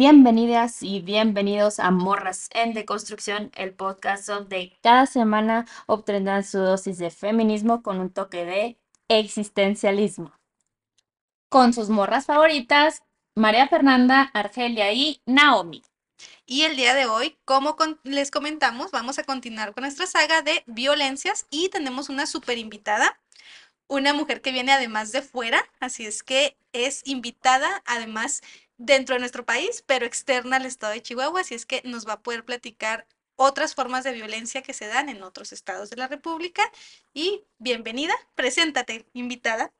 Bienvenidas y bienvenidos a Morras en Deconstrucción, el podcast donde cada semana obtendrán su dosis de feminismo con un toque de existencialismo. Con sus morras favoritas, María Fernanda, Argelia y Naomi. Y el día de hoy, como les comentamos, vamos a continuar con nuestra saga de violencias y tenemos una super invitada, una mujer que viene además de fuera, así es que es invitada además dentro de nuestro país, pero externa al estado de Chihuahua, así es que nos va a poder platicar otras formas de violencia que se dan en otros estados de la República. Y bienvenida, preséntate, invitada.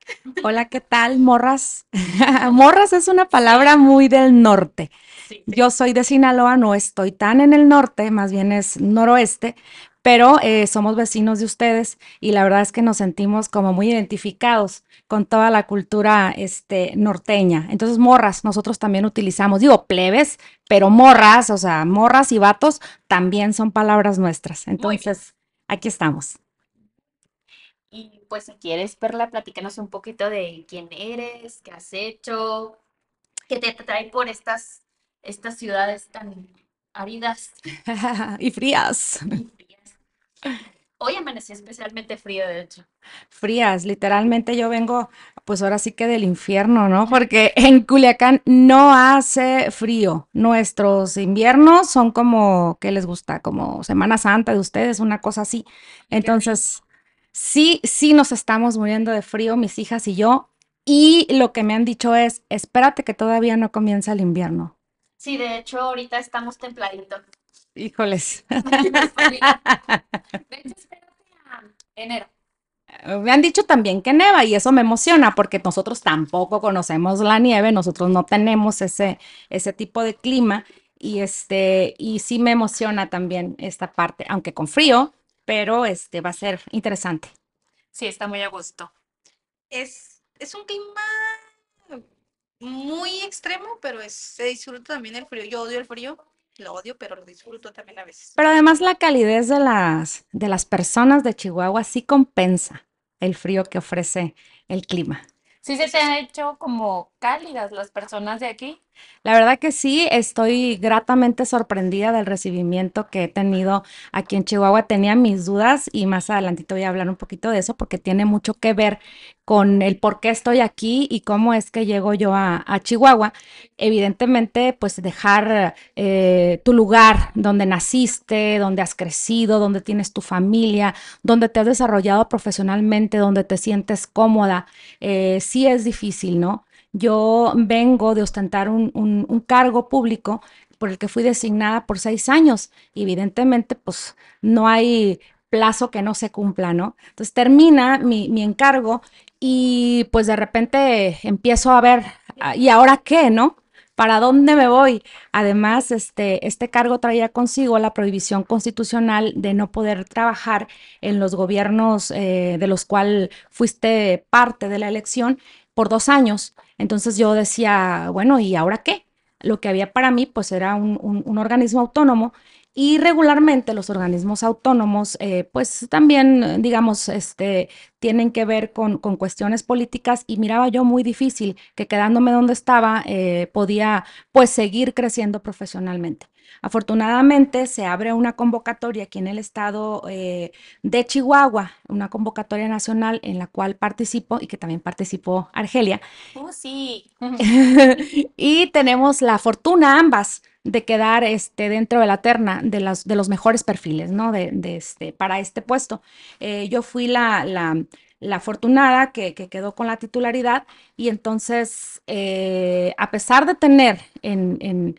Hola, ¿qué tal, morras? morras es una palabra muy del norte. Yo soy de Sinaloa, no estoy tan en el norte, más bien es noroeste, pero eh, somos vecinos de ustedes y la verdad es que nos sentimos como muy identificados con toda la cultura este, norteña. Entonces, morras, nosotros también utilizamos, digo, plebes, pero morras, o sea, morras y vatos también son palabras nuestras. Entonces, aquí estamos. Y pues si quieres, Perla, platícanos un poquito de quién eres, qué has hecho, qué te trae por estas, estas ciudades tan áridas y frías. Hoy amanecí especialmente frío, de hecho. Frías, literalmente yo vengo, pues ahora sí que del infierno, ¿no? Porque en Culiacán no hace frío. Nuestros inviernos son como, ¿qué les gusta? Como Semana Santa de ustedes, una cosa así. Entonces, sí, sí nos estamos muriendo de frío, mis hijas y yo. Y lo que me han dicho es, espérate que todavía no comienza el invierno. Sí, de hecho, ahorita estamos templaditos. Híjoles. enero. Me han dicho también que neva y eso me emociona porque nosotros tampoco conocemos la nieve, nosotros no tenemos ese, ese tipo de clima y este y sí me emociona también esta parte, aunque con frío, pero este va a ser interesante. Sí, está muy a gusto. Es, es un clima muy extremo, pero es, se disfruta también el frío. Yo odio el frío, lo odio, pero lo disfruto también a veces. Pero además la calidez de las, de las personas de Chihuahua sí compensa el frío que ofrece el clima. Sí se te han hecho como cálidas las personas de aquí. La verdad que sí, estoy gratamente sorprendida del recibimiento que he tenido aquí en Chihuahua. Tenía mis dudas y más adelantito voy a hablar un poquito de eso porque tiene mucho que ver con el por qué estoy aquí y cómo es que llego yo a, Chihuahua. Evidentemente, pues dejar eh, tu lugar donde naciste, donde has crecido, donde tienes tu familia, donde te has desarrollado profesionalmente, donde te sientes cómoda, eh, sí es difícil, ¿no? Yo vengo de ostentar un, cargo público por el que fui designada por seis años. Evidentemente, pues no hay plazo que no se cumpla, ¿no? Entonces termina mi, mi, encargo y pues de repente empiezo a ver, ah, ¿y ahora qué, no? ¿Para dónde me voy? Además, este, este cargo traía consigo la prohibición constitucional de no poder trabajar en los gobiernos eh, de los cuales fuiste parte de la elección por dos años. Entonces yo decía, bueno, ¿y ahora qué? Lo que había para mí pues era un, organismo autónomo y regularmente los organismos autónomos, eh, pues también, digamos, este, tienen que ver con, con, cuestiones políticas y miraba yo muy difícil que quedándome donde estaba eh, podía pues seguir creciendo profesionalmente. Afortunadamente se abre una convocatoria aquí en el estado eh, de Chihuahua, una convocatoria nacional en la cual participo y que también participó Argelia. Oh, sí. y tenemos la fortuna ambas de quedar este, dentro de la terna de los, de los mejores perfiles, ¿no? De, este, para este puesto. Eh, yo fui la, la, afortunada que, quedó con la titularidad y entonces, eh, a pesar de tener en en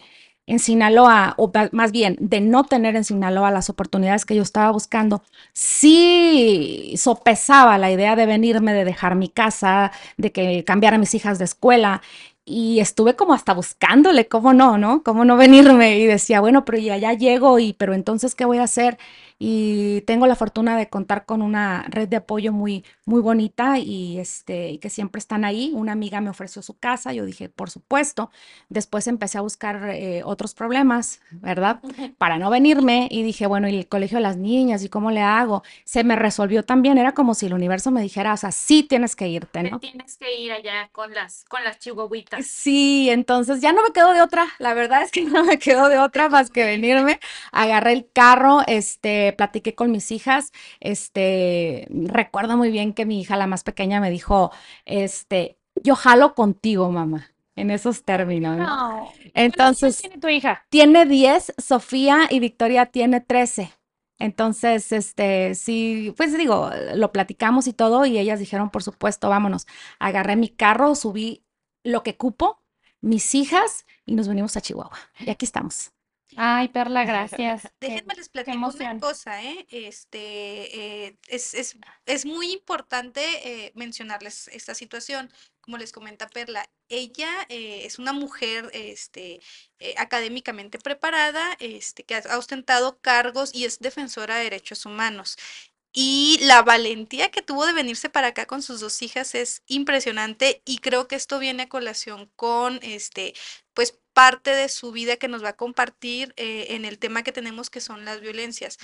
Sinaloa, o más bien de no tener en Sinaloa las oportunidades que yo estaba buscando, sí sopesaba la idea de venirme, de dejar mi casa, de que cambiara a mis hijas de escuela. Y estuve como hasta buscándole, cómo no, ¿no? Cómo no venirme. Y decía, bueno, pero ya, ya llego, y pero entonces, ¿qué voy a hacer? Y tengo la fortuna de contar con una red de apoyo muy, muy bonita y este, que siempre están ahí. Una amiga me ofreció su casa, yo dije, por supuesto. Después empecé a buscar eh, otros problemas, ¿verdad? Para no venirme y dije, bueno, ¿y el colegio de las niñas? ¿Y cómo le hago? Se me resolvió también, era como si el universo me dijera, o sea, sí tienes que irte, ¿no? Tienes que ir allá con las, con las chihuahuitas. Sí, entonces ya no me quedo de otra, la verdad es que no me quedo de otra más que venirme. Agarré el carro, este, platiqué con mis hijas, este, recuerdo muy bien que mi hija, la más pequeña, me dijo, este, yo jalo contigo, mamá. En esos términos, ¿no? No. Entonces, tiene tu hija? tiene 10, Sofía y Victoria tiene 13. Entonces, este, sí, pues digo, lo platicamos y todo, y ellas dijeron, por supuesto, vámonos. Agarré mi carro, subí lo que cupo, mis hijas, y nos venimos a Chihuahua. Y aquí estamos. Ay, Perla, gracias. Déjenme les platico una cosa, ¿eh? Este, eh, es, es- es muy importante eh, mencionarles esta situación. Como les comenta Perla, ella eh, es una mujer este, académicamente preparada, este, que ha ostentado cargos y es defensora de derechos humanos. Y la valentía que tuvo de venirse para acá con sus dos hijas es impresionante y creo que esto viene a colación con este, pues parte de su vida que nos va a compartir eh, en el tema que tenemos que son las violencias.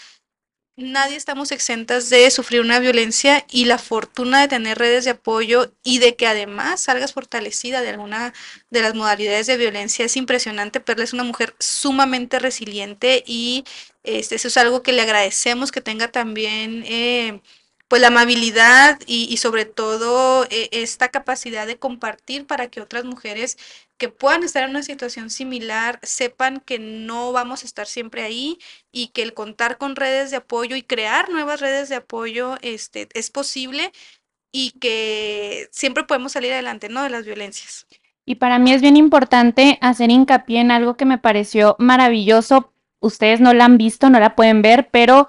Nadie estamos exentas de sufrir una violencia y la fortuna de tener redes de apoyo y de que además salgas fortalecida de alguna de las modalidades de violencia es impresionante. Perla es una mujer sumamente resiliente y este, eso es algo que le agradecemos que tenga también eh, pues la amabilidad y, sobre todo eh, esta capacidad de compartir para que otras mujeres que puedan estar en una situación similar sepan que no vamos a estar siempre ahí y que el contar con redes de apoyo y crear nuevas redes de apoyo este, es posible y que siempre podemos salir adelante, ¿no? De las violencias. Y para mí es bien importante hacer hincapié en algo que me pareció maravilloso. Ustedes no la han visto, no la pueden ver, pero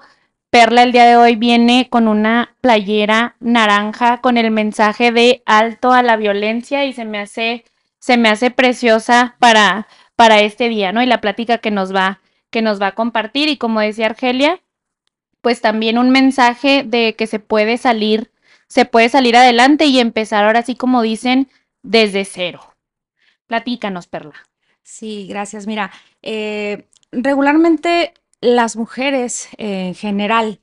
Perla el día de hoy viene con una playera naranja con el mensaje de alto a la violencia y se me hace, se me hace preciosa para, para este día, ¿no? Y la plática que nos va, que nos va a compartir. Y como decía Argelia, pues también un mensaje de que se puede salir, se puede salir adelante y empezar ahora sí como dicen, desde cero. Platícanos, Perla. Sí, gracias. Mira, eh, regularmente las mujeres en general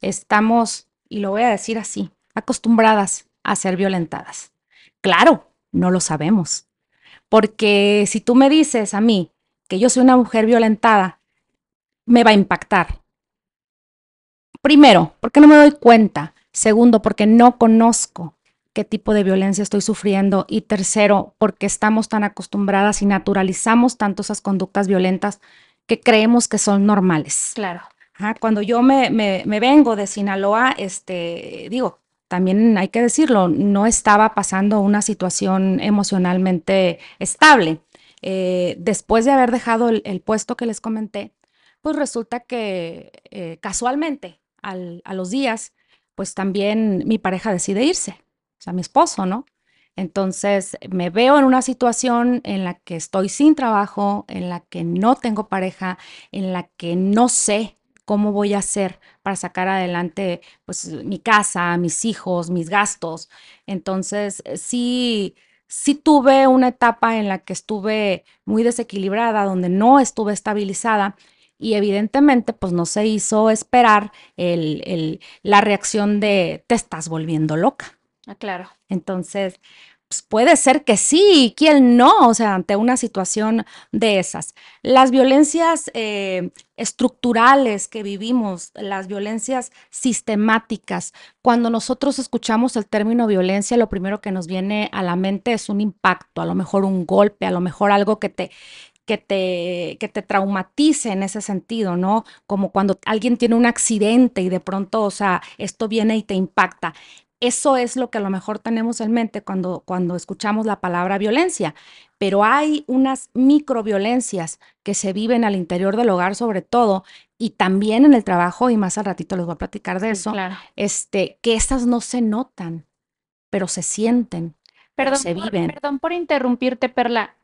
estamos, y lo voy a decir así, acostumbradas a ser violentadas. Claro, no lo sabemos. Porque si tú me dices a mí que yo soy una mujer violentada, me va a impactar. Primero, porque no me doy cuenta. Segundo, porque no conozco qué tipo de violencia estoy sufriendo. Y tercero, porque estamos tan acostumbradas y naturalizamos tanto esas conductas violentas que creemos que son normales. Claro. Ajá, Cuando yo me, me- me vengo de Sinaloa, este, digo, también hay que decirlo, no estaba pasando una situación emocionalmente estable. Eh, después de haber dejado el, el puesto que les comenté, pues resulta que eh, casualmente al- a los días, pues también mi pareja decide irse, o sea, mi esposo, ¿no? Entonces me veo en una situación en la que estoy sin trabajo, en la que no tengo pareja, en la que no sé cómo voy a hacer para sacar adelante pues mi casa, mis hijos, mis gastos. Entonces, sí, sí tuve una etapa en la que estuve muy desequilibrada, donde no estuve estabilizada y evidentemente pues no se hizo esperar el- el- la reacción de te estás volviendo loca. Ah, claro. Entonces, pues puede ser que sí, ¿quién no? O sea, ante una situación de esas. Las violencias eh, estructurales que vivimos, las violencias sistemáticas, cuando nosotros escuchamos el término violencia, lo primero que nos viene a la mente es un impacto, a lo mejor un golpe, a lo mejor algo que te que te, que te traumatice en ese sentido, ¿no? Como cuando alguien tiene un accidente y de pronto, o sea, esto viene y te impacta. Eso es lo que a lo mejor tenemos en mente cuando, cuando escuchamos la palabra violencia, pero hay unas microviolencias que se viven al interior del hogar sobre todo y también en el trabajo y más al ratito les voy a platicar de Sí, eso, claro. este, que esas no se notan, pero se sienten, pero se por, viven. perdón por interrumpirte, Perla.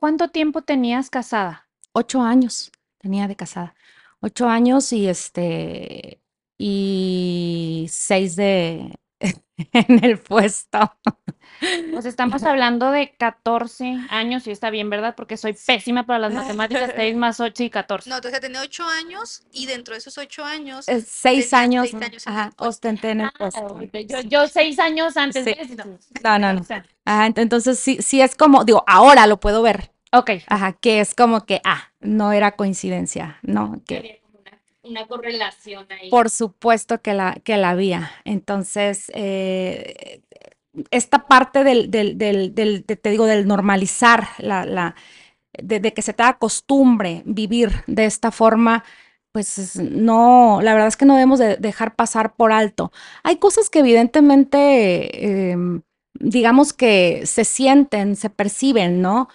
¿Cuánto tiempo tenías casada? Ocho años tenía de casada. Ocho años y este, y seis de en el puesto. Pues estamos hablando de 14 años y está bien, ¿verdad? Porque soy pésima para las matemáticas, 6 más 8 y 14. No, entonces tenía ocho años y dentro de esos ocho años Eh, Seis Tenía años, años ajá, ostenté en el Ah, puesto. ok, yo, yo seis años antes Sí. de eso. No, no, no. Ajá, ent- entonces sí, sí es como, digo, ahora lo puedo ver. ok. Ajá, que es como que, ah, no era coincidencia, ¿no? Que una, correlación ahí. por supuesto que la, que la había. Entonces, eh, esta parte del, del, del, del- de- te digo, del normalizar, la, la, de, que se te haga costumbre vivir de esta forma, pues es- no, la verdad es que no debemos de dejar pasar por alto. Hay cosas que evidentemente, em, digamos que se sienten, se perciben, ¿no?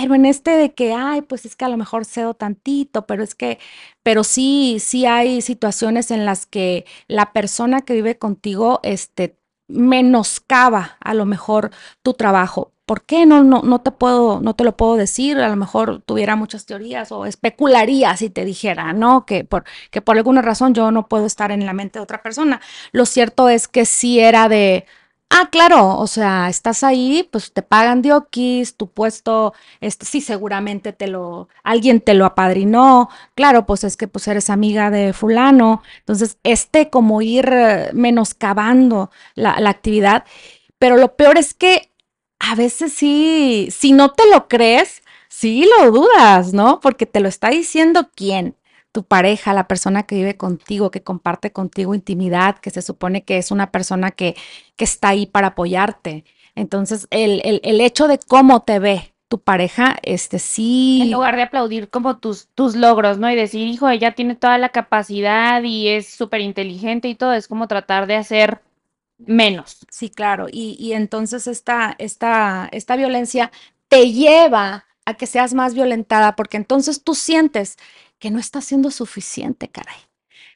Pero en este de que, ay, pues es que a lo mejor cedo tantito, pero es que, pero sí, sí hay situaciones en las que la persona que vive contigo, este, menoscaba a lo mejor tu trabajo. ¿Por qué? No, no, no te puedo, no te lo puedo decir. A lo mejor tuviera muchas teorías o especularía si te dijera, ¿no? Que por, que por alguna razón yo no puedo estar en la mente de otra persona. Lo cierto es que sí era de, ah, claro, o sea, estás ahí, pues te pagan diokis, tu puesto, este, sí, seguramente te lo, alguien te lo apadrinó. Claro, pues es que pues eres amiga de fulano. Entonces, este como ir eh, menoscabando la, la actividad. Pero lo peor es que a veces sí, si no te lo crees, sí lo dudas, ¿no? Porque te lo está diciendo quién, tu pareja, la persona que vive contigo, que comparte contigo intimidad, que se supone que es una persona que, que está ahí para apoyarte. Entonces, el, el, el hecho de cómo te ve tu pareja, este En sí, lugar de aplaudir como tus, tus logros, ¿no? Y decir, hijo, ella tiene toda la capacidad y es súper inteligente y todo, es como tratar de hacer menos. Sí, claro. Y, y entonces esta, esta, esta violencia te lleva a que seas más violentada porque entonces tú sientes que no está siendo suficiente, caray.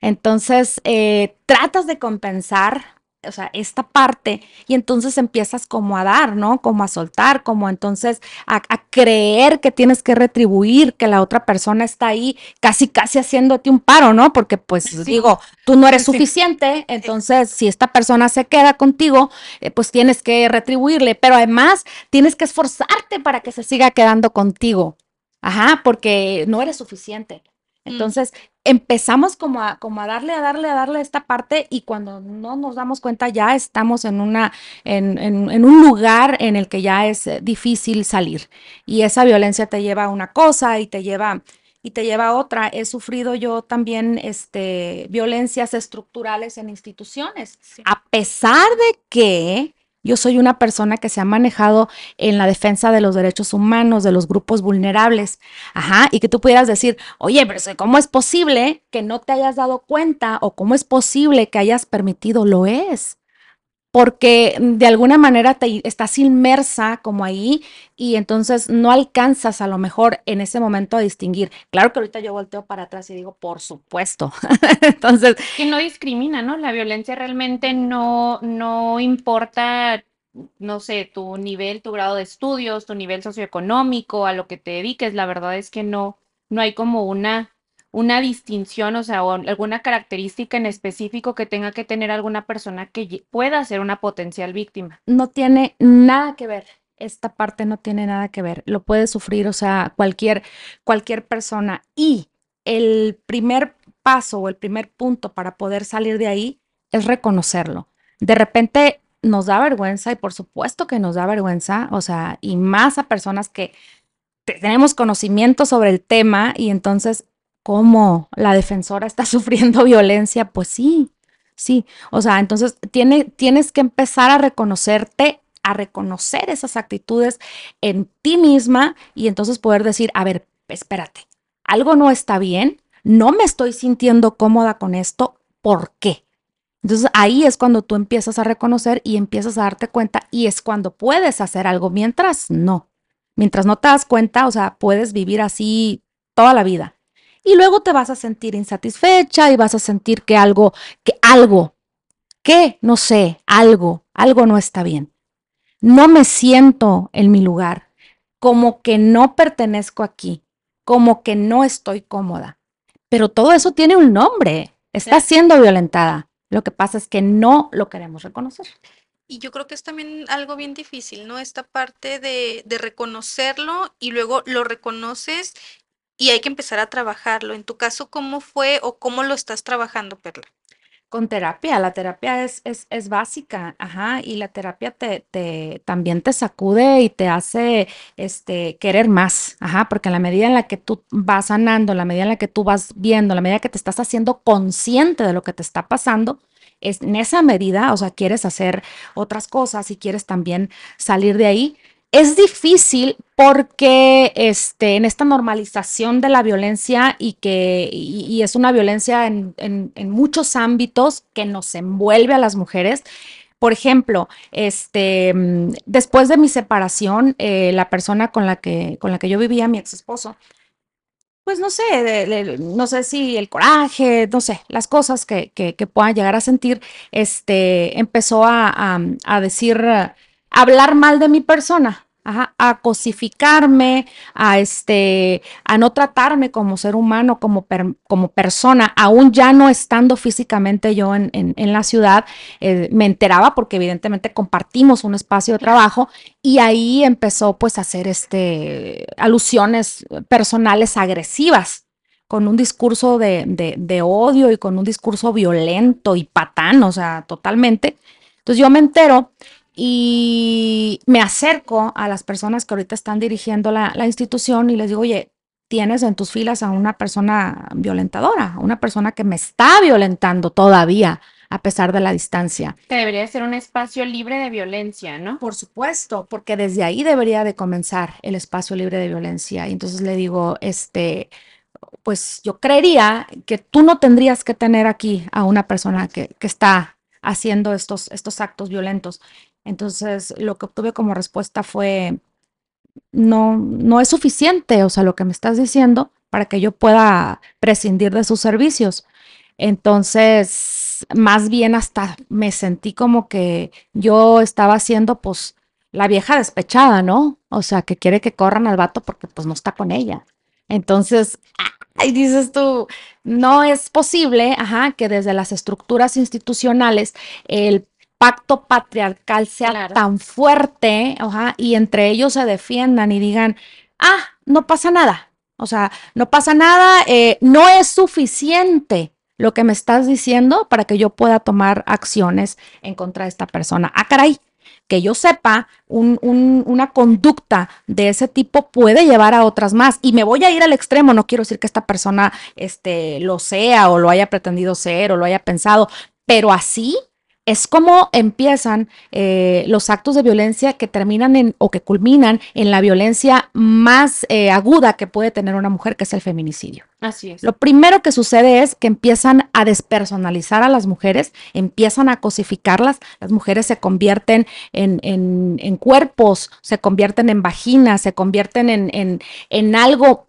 Entonces eh, tratas de compensar, o sea, esta parte y entonces empiezas como a dar, ¿no? Como a soltar, como entonces a, a creer que tienes que retribuir, que la otra persona está ahí casi, casi haciéndote un paro, ¿no? Porque pues Sí. digo, tú no eres suficiente, entonces si esta persona se queda contigo, eh, pues tienes que retribuirle, pero además tienes que esforzarte para que se siga quedando contigo. Ajá, porque no eres suficiente. Mm. Entonces empezamos como a, como a darle, a darle, a darle esta parte y cuando no nos damos cuenta ya estamos en una, en, en- en un lugar en el que ya es eh, difícil salir. Y esa violencia te lleva a una cosa y te lleva, y te lleva a otra. He sufrido yo también este, violencias estructurales en instituciones Sí. a pesar de que yo soy una persona que se ha manejado en la defensa de los derechos humanos, de los grupos vulnerables, ajá, y que tú pudieras decir, oye, pero ¿cómo es posible que no te hayas dado cuenta o cómo es posible que hayas permitido? Lo es. Porque de alguna manera te estás inmersa como ahí y entonces no alcanzas a lo mejor en ese momento a distinguir. Claro que ahorita yo volteo para atrás y digo, por supuesto. entonces, Que no discrimina, ¿no? La violencia realmente no, no importa, no sé, tu nivel, tu grado de estudios, tu nivel socioeconómico, a lo que te dediques. La verdad es que no, no hay como una, una distinción, o sea, alguna característica en específico que tenga que tener alguna persona que pueda ser una potencial víctima. no tiene nada que ver. Esta parte no tiene nada que ver. Lo puede sufrir, o sea, cualquier, cualquier persona. Y el primer paso o el primer punto para poder salir de ahí es reconocerlo. De repente nos da vergüenza y por supuesto que nos da vergüenza, o sea, y más a personas que te- tenemos conocimiento sobre el tema y entonces, ¿cómo la defensora está sufriendo violencia? Pues sí, sí. O sea, entonces tiene, tienes que empezar a reconocerte, a reconocer esas actitudes en ti misma y entonces poder decir, a ver, espérate, algo no está bien, no me estoy sintiendo cómoda con esto, ¿por qué? Entonces ahí es cuando tú empiezas a reconocer y empiezas a darte cuenta y es cuando puedes hacer algo, mientras no. Mientras no te das cuenta, o sea, puedes vivir así toda la vida. Y luego te vas a sentir insatisfecha y vas a sentir que algo, que algo, que no sé, algo, algo no está bien. No me siento en mi lugar, como que no pertenezco aquí, como que no estoy cómoda. pero todo eso tiene un nombre, está siendo violentada. Lo que pasa es que no lo queremos reconocer. Y yo creo que es también algo bien difícil, ¿no? Esta parte de, de reconocerlo y luego lo reconoces y hay que empezar a trabajarlo. En tu caso, ¿cómo fue o cómo lo estás trabajando, Perla? Con terapia, la terapia es, es, es básica, ajá, y la terapia te, te, también te sacude y te hace este, querer más, ajá, porque en la medida en la que tú vas sanando, en la medida en la que tú vas viendo, en la medida que te estás haciendo consciente de lo que te está pasando, es, en esa medida, o sea, quieres hacer otras cosas y quieres también salir de ahí. Es difícil porque este, en esta normalización de la violencia y que y, es una violencia en, en, muchos ámbitos que nos envuelve a las mujeres. Por ejemplo, este, después de mi separación, eh, la persona con la, que, con la que yo vivía, mi ex esposo, pues no sé, no sé si el coraje, no sé, las cosas que, que, puedan llegar a sentir, este, empezó a, a, decir, hablar mal de mi persona, Ajá, a cosificarme, a este, a no tratarme como ser humano, como, per, como persona, aún ya no estando físicamente yo en, en, en la ciudad, eh, me enteraba porque evidentemente compartimos un espacio de trabajo y ahí empezó pues a hacer este, alusiones personales agresivas con un discurso de, de, de odio y con un discurso violento y patán, o sea, totalmente. Entonces yo me entero y me acerco a las personas que ahorita están dirigiendo la, la, institución y les digo, oye, tienes en tus filas a una persona violentadora, una persona que me está violentando todavía a pesar de la distancia. Que debería ser un espacio libre de violencia, ¿no? Por supuesto, porque desde ahí debería de comenzar el espacio libre de violencia. Y entonces le digo, este, pues yo creería que tú no tendrías que tener aquí a una persona que, que está haciendo estos, estos actos violentos. Entonces, lo que obtuve como respuesta fue, no, no es suficiente, o sea, lo que me estás diciendo para que yo pueda prescindir de sus servicios. Entonces, más bien hasta me sentí como que yo estaba haciendo, pues, la vieja despechada, ¿no? O sea, que quiere que corran al vato porque, pues, no está con ella. Entonces, ahí dices tú, no es posible, ajá, que desde las estructuras institucionales el pacto patriarcal sea claro. tan fuerte ajá, y entre ellos se defiendan y digan, ah, no pasa nada, o sea, no pasa nada, eh, no es suficiente lo que me estás diciendo para que yo pueda tomar acciones en contra de esta persona. Ah, caray, que yo sepa, un, un, una conducta de ese tipo puede llevar a otras más. Y me voy a ir al extremo, no quiero decir que esta persona este, lo sea o lo haya pretendido ser o lo haya pensado, pero así es como empiezan eh, los actos de violencia que terminan en o que culminan en la violencia más eh, aguda que puede tener una mujer, que es el feminicidio. Así es. Lo primero que sucede es que empiezan a despersonalizar a las mujeres, empiezan a cosificarlas, las mujeres se convierten en, en, en cuerpos, se convierten en vaginas, se convierten en, en, en algo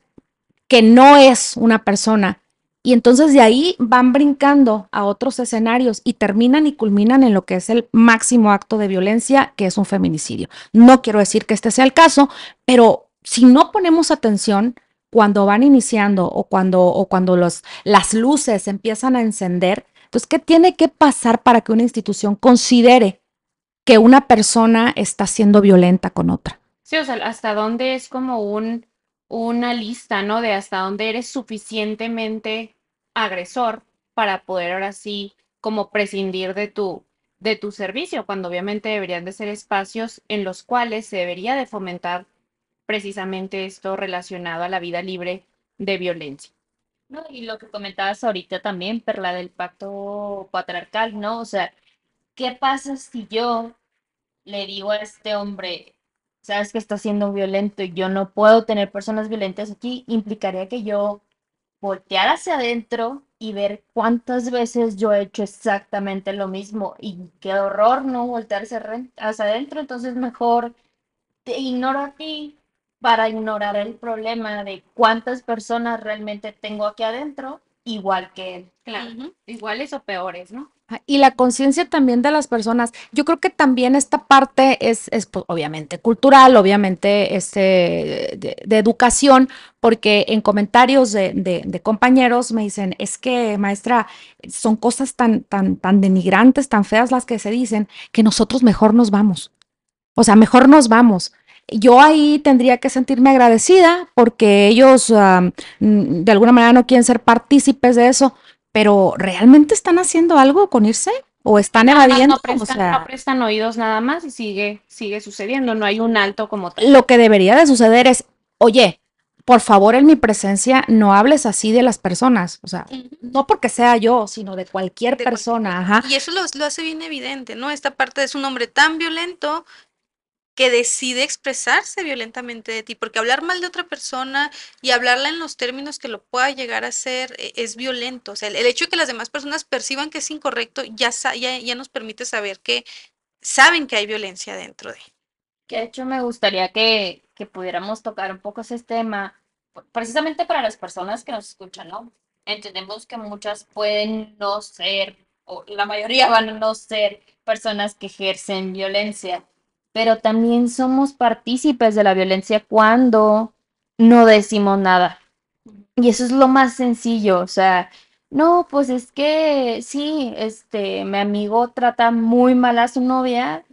que no es una persona, y entonces de ahí van brincando a otros escenarios y terminan y culminan en lo que es el máximo acto de violencia, que es un feminicidio. No quiero decir que este sea el caso, pero si no ponemos atención cuando van iniciando o cuando, o cuando los, las luces empiezan a encender, entonces, ¿qué tiene que pasar para que una institución considere que una persona está siendo violenta con otra? Sí, o sea, hasta dónde es como un, una lista, ¿no? De hasta dónde eres suficientemente agresor para poder ahora sí como prescindir de tu de tu servicio, cuando obviamente deberían de ser espacios en los cuales se debería de fomentar precisamente esto relacionado a la vida libre de violencia. No, y lo que comentabas ahorita también, Perla, del pacto patriarcal, ¿no? O sea, ¿qué pasa si yo le digo a este hombre, sabes que está siendo violento y yo no puedo tener personas violentas aquí? Implicaría que yo voltear hacia adentro y ver cuántas veces yo he hecho exactamente lo mismo y qué horror no voltearse hacia adentro, entonces mejor te ignoro a ti para ignorar el problema de cuántas personas realmente tengo aquí adentro, igual que él. Claro, uh -huh. iguales o peores, ¿no? Y la conciencia también de las personas. Yo creo que también esta parte es, es, pues, obviamente cultural, obviamente este, de, educación, porque en comentarios de, de- de compañeros me dicen, es que maestra, son cosas tan, tan, tan denigrantes, tan feas las que se dicen, que nosotros mejor nos vamos. O sea, mejor nos vamos. Yo ahí tendría que sentirme agradecida porque ellos mm, de alguna manera no quieren ser partícipes de eso, pero ¿realmente están haciendo algo con irse? ¿O están evadiendo? no O prestan, no sea, prestan oídos nada más y sigue, sigue sucediendo, no hay un alto como tal. lo que debería de suceder es, oye, por favor en mi presencia no hables así de las personas. O sea, no porque sea yo, sino de cualquier De cualquier persona. Ajá. Y eso lo, lo hace bien evidente, ¿no? Esta parte es un hombre tan violento que decide expresarse violentamente de ti, porque hablar mal de otra persona y hablarla en los términos que lo pueda llegar a ser eh, es violento. O sea, el, hecho de que las demás personas perciban que es incorrecto ya, ya, ya nos permite saber que saben que hay violencia dentro de. Que de hecho me gustaría que, que pudiéramos tocar un poco ese tema, precisamente para las personas que nos escuchan, ¿no? Entendemos que muchas pueden no ser, o la mayoría van a no ser personas que ejercen violencia, pero también somos partícipes de la violencia cuando no decimos nada. Y eso es lo más sencillo, o sea, no, pues es que sí, este, mi amigo trata muy mal a su novia,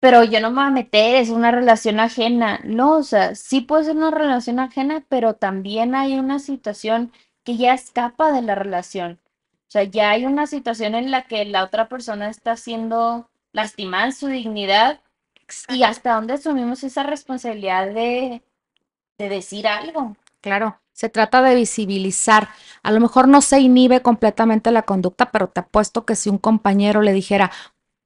pero yo no me voy a meter, es una relación ajena. No, o sea, sí puede ser una relación ajena, pero también hay una situación que ya escapa de la relación. O sea, ya hay una situación en la que la otra persona está siendo lastimada en su dignidad y hasta dónde asumimos esa responsabilidad de, de decir algo. Claro, se trata de visibilizar. A lo mejor no se inhibe completamente la conducta, pero te apuesto que si un compañero le dijera,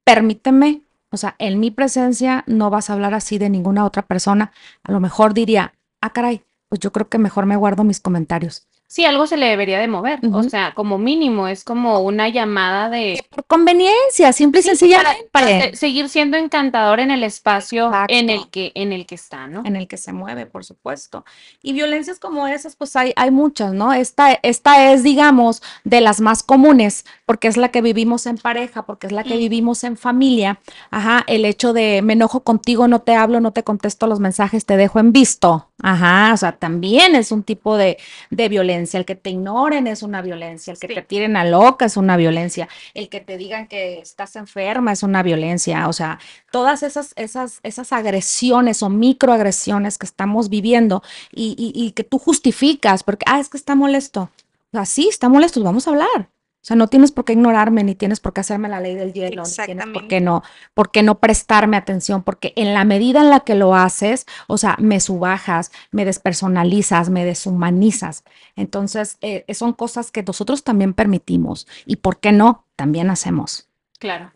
permíteme, o sea, en mi presencia no vas a hablar así de ninguna otra persona, a lo mejor diría, ah, caray, pues yo creo que mejor me guardo mis comentarios. Sí, algo se le debería de mover. O sea, como mínimo, es como una llamada de Por conveniencia, simple y para sencillamente, se- seguir siendo encantador en el espacio en el que, en el que está, ¿no? en el que se mueve, por supuesto. Y violencias como esas, pues hay, hay muchas, ¿no? Esta, esta es, digamos, de las más comunes, porque es la que vivimos en pareja, porque es la que Mm. vivimos en familia. Ajá, el hecho de me enojo contigo, no te hablo, no te contesto los mensajes, te dejo en visto. Ajá, o sea, también es un tipo de, de violencia. El que te ignoren es una violencia, el que Sí. te tiren a loca es una violencia, el que te digan que estás enferma es una violencia. O sea, todas esas, esas, esas agresiones o microagresiones que estamos viviendo y, y- y que tú justificas porque, ah, es que está molesto. O sea, sí, está molesto, vamos a hablar. O sea, no tienes por qué ignorarme, ni tienes por qué hacerme la ley del hielo, ni tienes por qué no, por qué no prestarme atención, porque en la medida en la que lo haces, o sea, me subajas, me despersonalizas, me deshumanizas. Entonces, eh, son cosas que nosotros también permitimos y, ¿por qué no? También hacemos. Claro.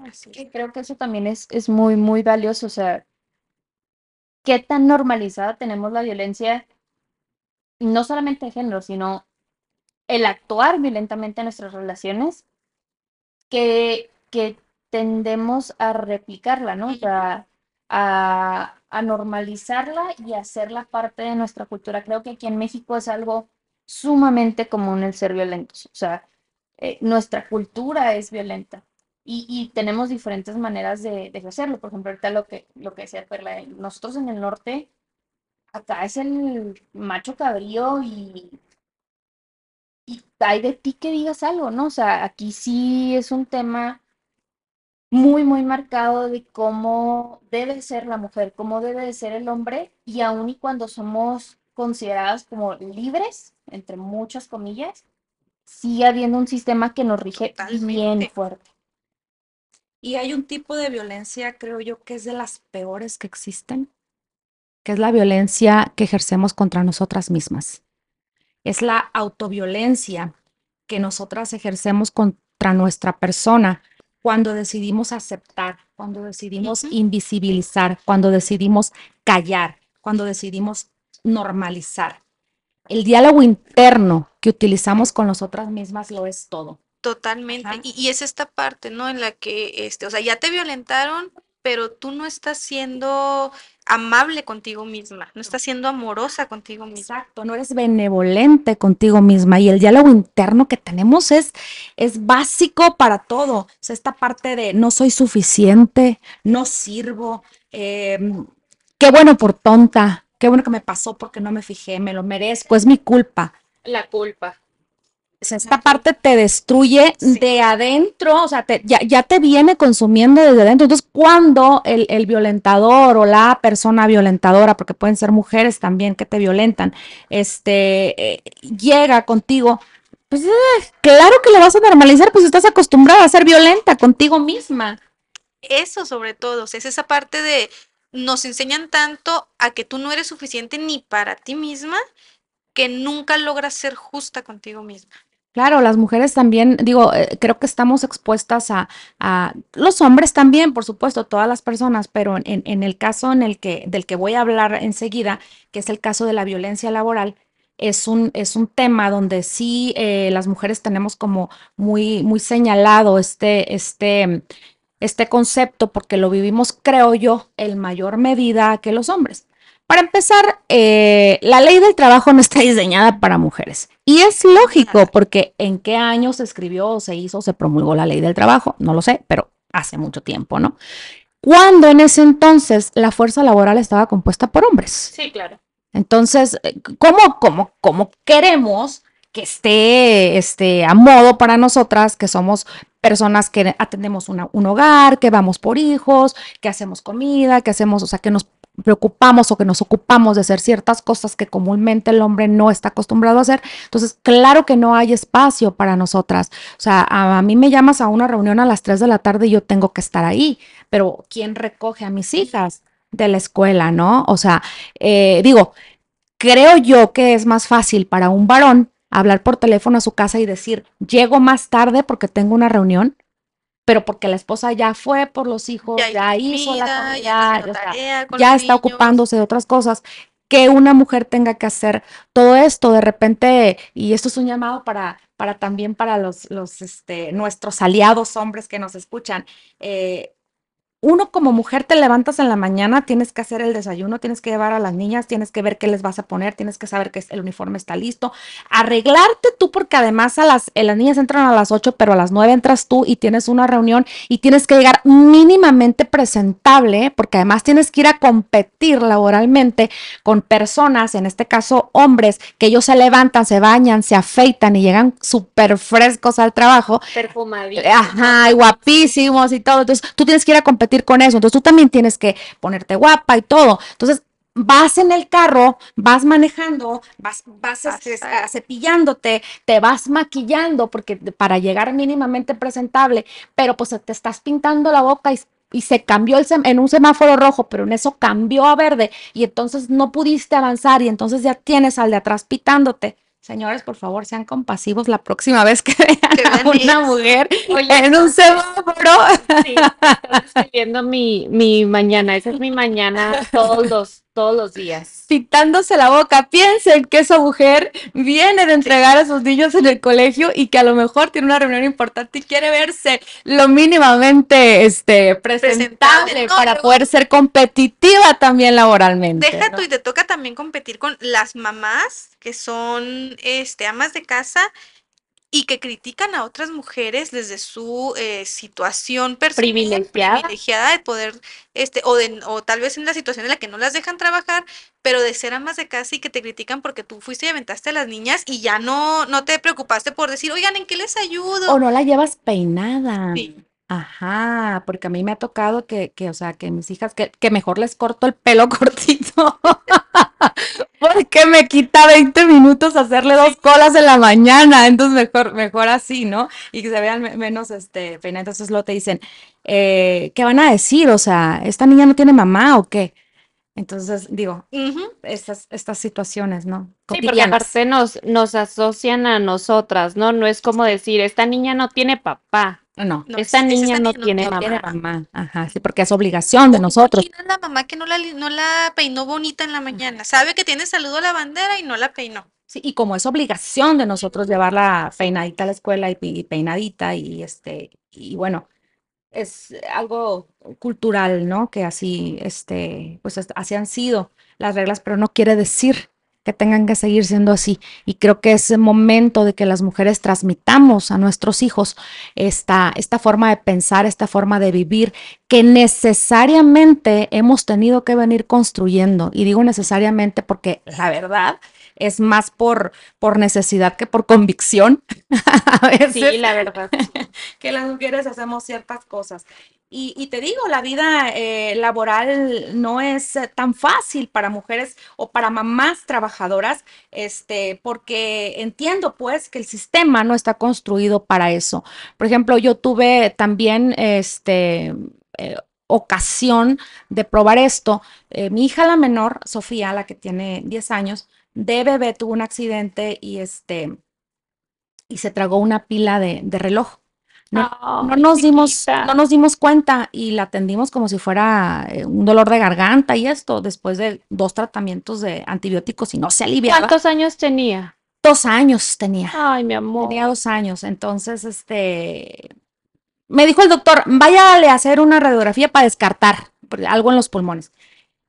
Así es. Creo que eso también es, es muy, muy valioso. O sea, qué tan normalizada tenemos la violencia, no solamente de género, sino el actuar violentamente en nuestras relaciones, que, que tendemos a replicarla, ¿no? O sea, a, a normalizarla y hacerla parte de nuestra cultura. Creo que aquí en México es algo sumamente común el ser violentos. O sea, eh, nuestra cultura es violenta y, y tenemos diferentes maneras de, de hacerlo. Por ejemplo, ahorita lo que, lo que decía Perla, eh, nosotros en el norte, acá es el macho cabrío y, y hay de ti que digas algo, ¿no? O sea, aquí sí es un tema muy, muy marcado de cómo debe ser la mujer, cómo debe de ser el hombre, y aun y cuando somos consideradas como libres, entre muchas comillas, sigue habiendo un sistema que nos rige bien fuerte. Y hay un tipo de violencia, creo yo, que es de las peores que existen, que es la violencia que ejercemos contra nosotras mismas. Es la autoviolencia que nosotras ejercemos contra nuestra persona cuando decidimos aceptar, cuando decidimos invisibilizar, cuando decidimos callar, cuando decidimos normalizar. El diálogo interno que utilizamos con nosotras mismas lo es todo. Totalmente. Y, y es esta parte, ¿no? En la que, este, o sea, ya te violentaron pero tú no estás siendo amable contigo misma, no estás siendo amorosa contigo misma. Exacto, no eres benevolente contigo misma y el diálogo interno que tenemos es, es básico para todo. O sea, esta parte de no soy suficiente, no sirvo, em, qué bueno por tonta, qué bueno que me pasó porque no me fijé, me lo merezco, es mi culpa. La culpa. Esta parte te destruye Sí. de adentro, o sea, te- ya, ya te viene consumiendo desde adentro. Entonces, cuando el, el violentador o la persona violentadora, porque pueden ser mujeres también que te violentan, este, eh, llega contigo, pues eh, claro que le vas a normalizar, pues estás acostumbrada a ser violenta contigo misma. Eso sobre todo, o sea, es esa parte de nos enseñan tanto a que tú no eres suficiente ni para ti misma que nunca logras ser justa contigo misma. Claro, las mujeres también, digo, eh, creo que estamos expuestas a, a- los hombres también, por supuesto, todas las personas, pero en, en el caso en el que, del que voy a hablar enseguida, que es el caso de la violencia laboral, es un, es un tema donde sí eh, las mujeres tenemos como muy, muy señalado este, este, este concepto, porque lo vivimos, creo yo, en mayor medida que los hombres. Para empezar, eh, la ley del trabajo no está diseñada para mujeres. Y es lógico, porque ¿en qué año se escribió, se hizo, se promulgó la ley del trabajo? No lo sé, pero hace mucho tiempo, ¿no? Cuando en ese entonces la fuerza laboral estaba compuesta por hombres. Sí, claro. Entonces, eh, ¿cómo, cómo, cómo queremos que esté este, a modo para nosotras, que somos personas que atendemos una- un hogar, que vamos por hijos, que hacemos comida, que hacemos, o sea, que nos preocupamos o que nos ocupamos de hacer ciertas cosas que comúnmente el hombre no está acostumbrado a hacer. Entonces, claro que no hay espacio para nosotras. O sea, a, mí me llamas a una reunión a las 3 de la tarde y yo tengo que estar ahí, pero ¿quién recoge a mis hijas de la escuela, no? O sea, eh, digo, creo yo que es más fácil para un varón hablar por teléfono a su casa y decir, llego más tarde porque tengo una reunión, pero porque la esposa ya fue por los hijos, ya, hizo la comida, ya está ya, o sea, está niños. ocupándose de otras cosas, que una mujer tenga que hacer todo esto de repente, y esto es un llamado para, para también para los, los este, nuestros aliados hombres que nos escuchan. eh, uno como mujer te levantas en la mañana, tienes que hacer el desayuno, tienes que llevar a las niñas, tienes que ver qué les vas a poner, tienes que saber que el uniforme está listo, arreglarte tú porque además a las, eh, las niñas entran a las 8, pero a las 9 entras tú y tienes una reunión y tienes que llegar mínimamente presentable, porque además tienes que ir a competir laboralmente con personas, en este caso hombres, que ellos se levantan, se bañan, se afeitan y llegan súper frescos al trabajo Perfumadito. Ajá, y guapísimos y todo. Entonces, tú tienes que ir a competir con eso. Entonces, tú también tienes que ponerte guapa y todo. Entonces, vas en el carro, vas manejando, vas, vas este, cepillándote, te vas maquillando porque para llegar mínimamente presentable, pero pues te estás pintando la boca y y se cambió el en un semáforo rojo, pero en eso cambió a verde y entonces no pudiste avanzar y entonces ya tienes al de atrás pitándote. Señores, por favor, sean compasivos la próxima vez que vean a una mujer Oye, en un semáforo. Sí, estoy escribiendo mi, mi mañana. Esa es mi mañana todos los, todos los días. pitándose la boca. Piensen que esa mujer viene de entregar a sus niños en el colegio y que a lo mejor tiene una reunión importante y quiere verse lo mínimamente este, presentable Presentable. No, para luego- poder ser competitiva también laboralmente. Deja ¿no? tú y te toca también competir con las mamás que son este, amas de casa y que critican a otras mujeres desde su eh, situación personal Privilegiada. privilegiada de poder, este, o, de, o tal vez en la situación en la que no las dejan trabajar, pero de ser amas de casa y que te critican porque tú fuiste y aventaste a las niñas y ya no, no te preocupaste por decir, oigan, ¿en qué les ayudo? O no la llevas peinada. Sí. Ajá, porque a mí me ha tocado que, que o sea, que mis hijas, que, que mejor les corto el pelo cortito, porque me quita 20 minutos hacerle dos colas en la mañana, entonces mejor, mejor así, ¿no? Y que se vean me- menos, este, peinadas, entonces lo te dicen, eh, ¿qué van a decir? O sea, ¿esta niña no tiene mamá o qué? Entonces, digo, estas, estas situaciones, ¿no? Sí, porque aparte nos, nos asocian a nosotras, ¿no? No es como decir, esta niña no tiene papá. No, No, Esta es- es niña no tiene no mamá. mamá, ajá, sí, porque es obligación de nosotros. la mamá que no la, no la peinó bonita en la mañana. Sabe que tiene saludo a la bandera y no la peinó. Sí, y como es obligación de nosotros llevarla peinadita a la escuela y, peinadita y este, y bueno, es algo cultural, ¿no? Que así, este, pues así han sido las reglas, pero no quiere decir que tengan que seguir siendo así. Y creo que es el momento de que las mujeres transmitamos a nuestros hijos esta, esta forma de pensar, esta forma de vivir que necesariamente hemos tenido que venir construyendo. Y digo necesariamente porque la verdad es más por, por necesidad que por convicción. a veces, sí, la verdad. que las mujeres hacemos ciertas cosas. Y, te digo, la vida eh, laboral no es eh, tan fácil para mujeres o para mamás trabajadoras, este, porque entiendo pues que el sistema no está construido para eso. Por ejemplo, yo tuve también este, eh, ocasión de probar esto. mi hija la menor, Sofía, la que tiene 10 años, de bebé tuvo un accidente y este y se tragó una pila de reloj. No, no, nos dimos, no nos dimos cuenta y la atendimos como si fuera eh, un dolor de garganta y esto después de dos tratamientos de antibióticos y no se aliviaba. ¿Cuántos años tenía? Dos años tenía. Ay, mi amor. Tenía dos años. Entonces, este, me dijo el doctor, váyale a hacer una radiografía para descartar algo en los pulmones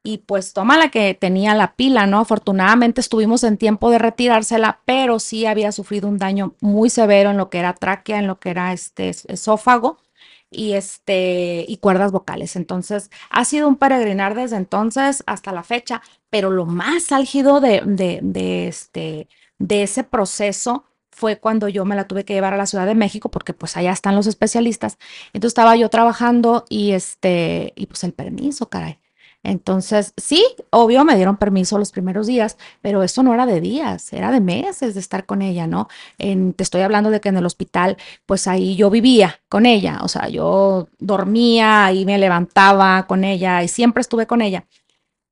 y pues toma la que tenía la pila, ¿no? Afortunadamente estuvimos en tiempo de retirársela, pero sí había sufrido un daño muy severo en lo que era tráquea, en lo que era este esófago y este y cuerdas vocales. Entonces, ha sido un peregrinar desde entonces hasta la fecha, pero lo más álgido de, de, de este de ese proceso fue cuando yo me la tuve que llevar a la Ciudad de México porque pues allá están los especialistas. Entonces estaba yo trabajando y este y pues el permiso, caray. Entonces, sí, obvio, me dieron permiso los primeros días, pero esto no era de días, era de meses de estar con ella, ¿no? En, te estoy hablando de que en el hospital, pues ahí yo vivía con ella, o sea, yo dormía y me levantaba con ella y siempre estuve con ella.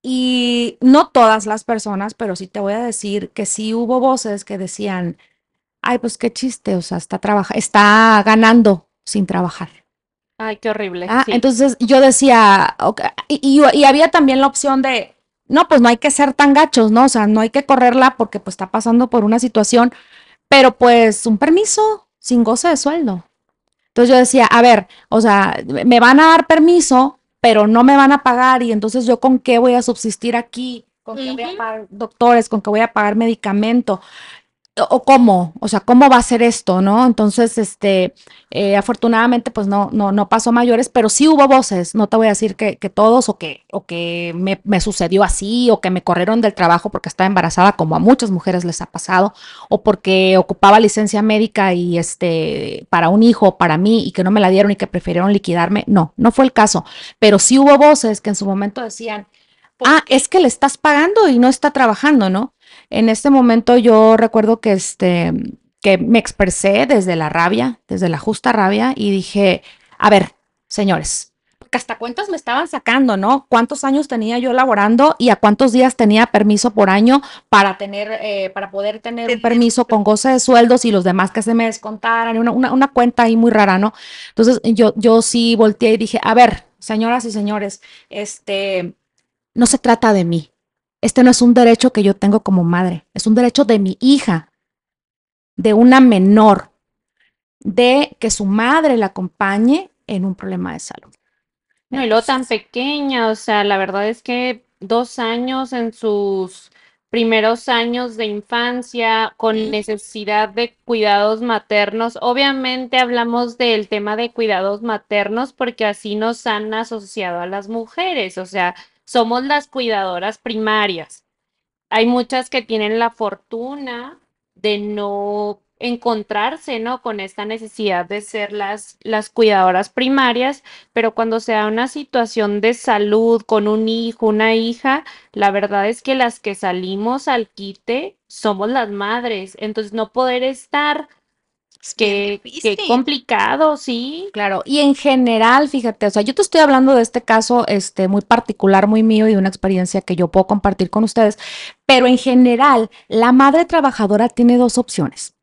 Y no todas las personas, pero sí te voy a decir que sí hubo voces que decían, ay, pues qué chiste, o sea, está, está ganando sin trabajar. Ay, qué horrible. Ah, entonces yo decía, y, había también la opción de, no, pues no hay que ser tan gachos, ¿no? O sea, no hay que correrla porque pues está pasando por una situación, pero pues un permiso sin goce de sueldo. Entonces yo decía, a ver, o sea, me van a dar permiso, pero no me van a pagar y entonces yo con qué voy a subsistir aquí, con qué voy a pagar doctores, con qué voy a pagar medicamento o cómo, o sea, cómo va a ser esto, ¿no? Entonces, este, eh, afortunadamente, pues no, no, no pasó mayores, pero sí hubo voces, no te voy a decir que, que todos o que, o que me, me, sucedió así o que me corrieron del trabajo porque estaba embarazada, como a muchas mujeres les ha pasado, o porque ocupaba licencia médica y este, para un hijo, para mí, y que no me la dieron y que prefirieron liquidarme, no, no fue el caso, pero sí hubo voces que en su momento decían, ah, es que le estás pagando y no está trabajando, ¿no? En este momento yo recuerdo que, este, que me expresé desde la rabia, desde la justa rabia y dije, a ver, señores, porque hasta cuentas me estaban sacando, ¿no? ¿Cuántos años tenía yo laborando y a cuántos días tenía permiso por año para tener, eh, para poder tener un permiso con goce de sueldos y los demás que se me descontaran? Una, una, una cuenta ahí muy rara, ¿no? Entonces yo, yo sí volteé y dije, a ver, señoras y señores, este, no se trata de mí. Este no es un derecho que yo tengo como madre, es un derecho de mi hija, de una menor, de que su madre la acompañe en un problema de salud. No, y lo tan pequeña, o sea, la verdad es que dos años en sus primeros años de infancia con necesidad de cuidados maternos. Obviamente hablamos del tema de cuidados maternos porque así nos han asociado a las mujeres, o sea, somos las cuidadoras primarias. Hay muchas que tienen la fortuna de no encontrarse, ¿no? Con esta necesidad de ser las, las cuidadoras primarias, pero cuando se da una situación de salud con un hijo, una hija, la verdad es que las que salimos al quite somos las madres. Entonces, no poder estar Qué, qué, complicado, sí. Claro, y en general, fíjate, o sea, yo te estoy hablando de este caso este, muy particular, muy mío y de una experiencia que yo puedo compartir con ustedes, pero en general, la madre trabajadora tiene dos opciones.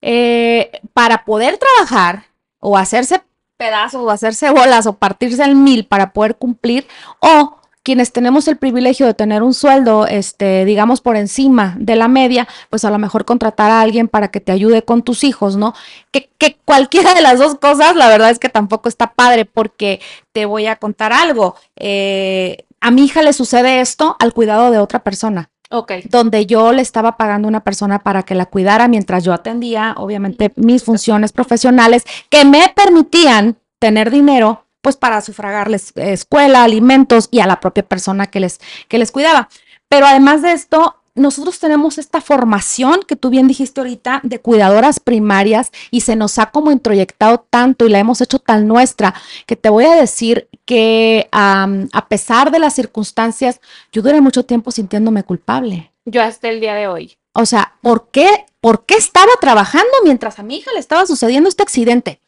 Eh, para poder trabajar o hacerse pedazos o hacerse bolas o partirse el mil para poder cumplir o quienes tenemos el privilegio de tener un sueldo, este, digamos, por encima de la media, pues a lo mejor contratar a alguien para que te ayude con tus hijos, ¿no? Que, que cualquiera de las dos cosas, la verdad es que tampoco está padre, porque te voy a contar algo. Eh, a mi hija le sucede esto al cuidado de otra persona. Ok. donde yo le estaba pagando a una persona para que la cuidara mientras yo atendía, obviamente, mis funciones profesionales que me permitían tener dinero, pues para sufragarles eh, escuela, alimentos y a la propia persona que les, que les cuidaba. Pero además de esto, nosotros tenemos esta formación que tú bien dijiste ahorita de cuidadoras primarias y se nos ha como introyectado tanto y la hemos hecho tan nuestra que te voy a decir que a pesar de las circunstancias, yo duré mucho tiempo sintiéndome culpable. Yo hasta el día de hoy. O sea, ¿por qué, ¿por qué estaba trabajando mientras a mi hija le estaba sucediendo este accidente?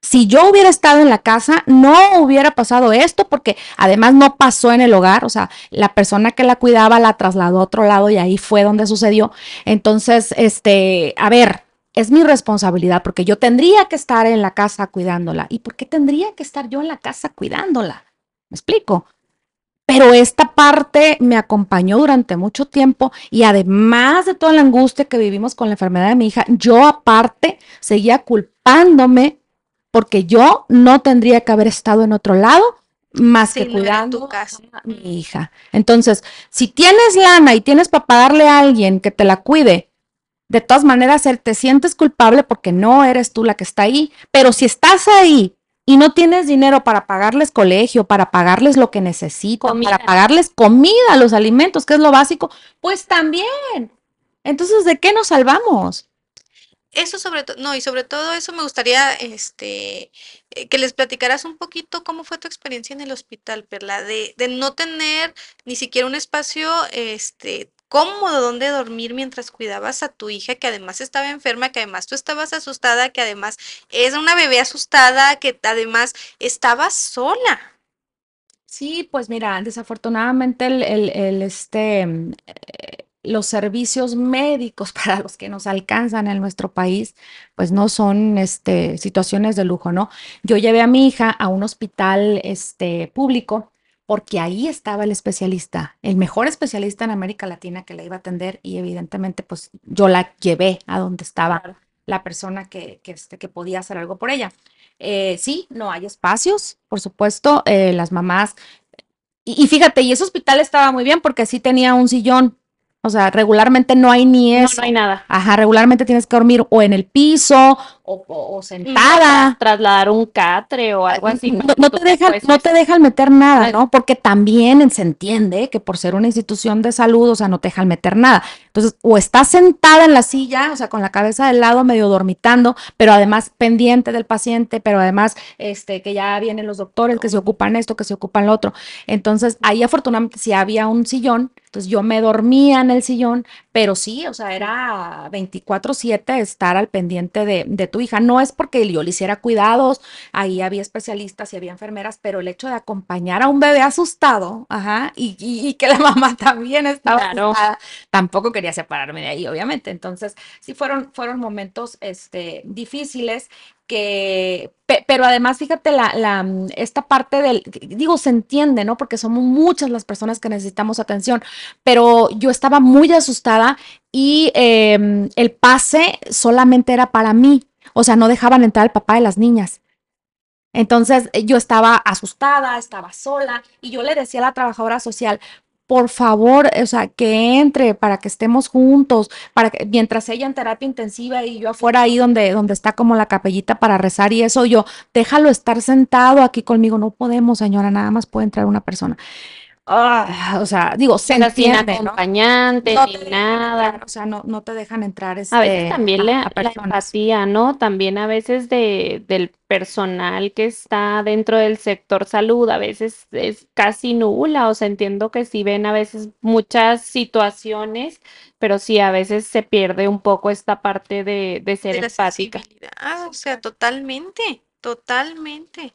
Si yo hubiera estado en la casa, no hubiera pasado esto, porque además no pasó en el hogar, o sea, la persona que la cuidaba la trasladó a otro lado y ahí fue donde sucedió. Entonces, este, a ver, es mi responsabilidad porque yo tendría que estar en la casa cuidándola. ¿Y por qué tendría que estar yo en la casa cuidándola? ¿Me explico? Pero esta parte me acompañó durante mucho tiempo y además de toda la angustia que vivimos con la enfermedad de mi hija, yo aparte seguía culpándome porque yo no tendría que haber estado en otro lado más Sí, que cuidando tu casa. a mi hija. Entonces, si tienes lana y tienes para pagarle a alguien que te la cuide, de todas maneras te sientes culpable porque no eres tú la que está ahí, pero si estás ahí y no tienes dinero para pagarles colegio, para pagarles lo que necesitan, Comida. para pagarles comida, los alimentos, que es lo básico, pues también. Entonces, ¿de qué nos salvamos? Eso sobre todo, no, y sobre todo eso me gustaría, este, eh, que les platicaras un poquito cómo fue tu experiencia en el hospital, Perla, de, de no tener ni siquiera un espacio, este, cómodo donde dormir mientras cuidabas a tu hija, que además estaba enferma, que además tú estabas asustada, que además es una bebé asustada, que además estabas sola. Sí, pues mira, desafortunadamente el, el- el, este, eh, los servicios médicos para los que nos alcanzan en nuestro país, pues no son este, situaciones de lujo, ¿no? Yo llevé a mi hija a un hospital este, público porque ahí estaba el especialista, el mejor especialista en América Latina que la iba a atender y evidentemente pues yo la llevé a donde estaba la persona que, que, este, que podía hacer algo por ella. Eh, sí, no hay espacios, por supuesto, eh, las mamás. Y, y fíjate, y ese hospital estaba muy bien porque sí tenía un sillón. O sea, regularmente no hay ni No, eso. no hay nada. Ajá, regularmente tienes que dormir o en el piso o, sentada. Trasladar un catre o algo así. No, te dejan, no te dejan meter nada. ¿no? Porque también se entiende que por ser una institución de salud, o sea, no te dejan meter nada. Entonces, o estás sentada en la silla, o sea, con la cabeza del lado, medio dormitando, pero además pendiente del paciente, pero además, este, que ya vienen los doctores que se ocupan esto, que se ocupan lo otro. Entonces, ahí afortunadamente sí había un sillón, entonces yo me dormía en el sillón, pero sí, o sea, era 24/7 estar al pendiente de, de tu hija. No es porque yo le hiciera cuidados, ahí había especialistas y había enfermeras, pero el hecho de acompañar a un bebé asustado, ajá, y, y- y que la mamá también estaba Claro. asustada, tampoco quería separarme de ahí, obviamente. Entonces, sí fueron, fueron momentos este, difíciles que, pe- pero además, fíjate, la, la, esta parte del, digo, se entiende, ¿no? Porque somos muchas las personas que necesitamos atención, pero yo estaba muy asustada y em, el pase solamente era para mí, o sea, no dejaban entrar al papá de las niñas. Entonces eh, yo estaba asustada, estaba sola y yo le decía a la trabajadora social, por favor, o sea, que entre para que estemos juntos, para que mientras ella en terapia intensiva y yo afuera ahí donde, donde está como la capellita para rezar y eso, yo, déjalo estar sentado aquí conmigo, no podemos, señora, nada más puede entrar una persona. O sea, digo, se O sea, sin entiende, ¿no? acompañante No nada. entrar, o sea, no, no te dejan entrar A veces este, también a- la, a la empatía, ¿no? También a veces de, del personal que está dentro del sector salud, a veces es casi nula, o sea, entiendo que sí ven a veces muchas situaciones, pero sí a veces se pierde un poco esta parte de, de ser de empática. o sea, totalmente, totalmente.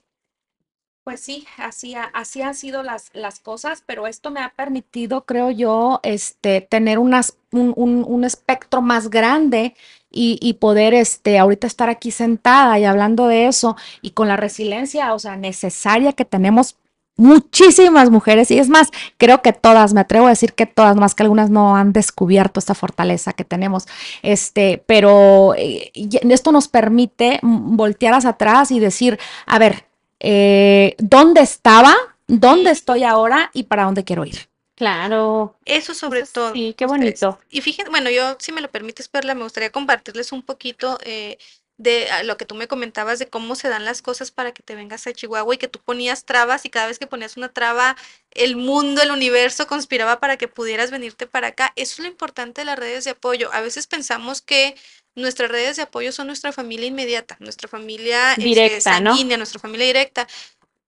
Pues sí, así, ha- han sido las, las cosas, pero esto me ha permitido, creo yo, este, tener unas, un, un- un espectro más grande y, y poder este, ahorita estar aquí sentada y hablando de eso y con la resiliencia, o sea, necesaria que tenemos muchísimas mujeres, y es más, creo que todas, me atrevo a decir que todas, más que algunas no han descubierto esta fortaleza que tenemos, este, pero eh, esto nos permite voltear hacia atrás y decir, a ver, eh, ¿dónde estaba? ¿Dónde estoy ahora? ¿Y para dónde quiero ir? Claro. Eso sobre todo. Sí, qué bonito. Y fíjense, bueno, yo, si me lo permites, Perla, me gustaría compartirles un poquito eh, de ah, lo que tú me comentabas de cómo se dan las cosas para que te vengas a Chihuahua y que tú ponías trabas y cada vez que ponías una traba, el mundo, el universo conspiraba para que pudieras venirte para acá. Eso es lo importante de las redes de apoyo. A veces pensamos que nuestras redes de apoyo son nuestra familia inmediata, nuestra familia este, directa, sanguínea, nuestra familia directa,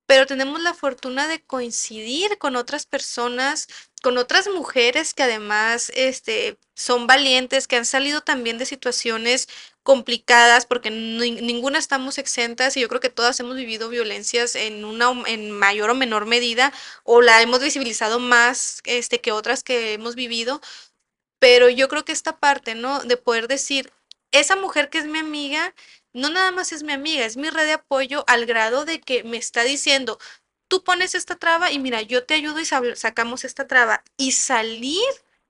pero tenemos la fortuna de coincidir con otras personas, con otras mujeres que además este, son valientes, que han salido también de situaciones complicadas, porque ninguna estamos exentas y yo creo que todas hemos vivido violencias en una en mayor o menor medida o la hemos visibilizado más este, que otras que hemos vivido, pero yo creo que esta parte, ¿no? De poder decir, esa mujer que es mi amiga, no nada más es mi amiga, es mi red de apoyo al grado de que me está diciendo, tú pones esta traba y mira, yo te ayudo y sacamos esta traba. Y salir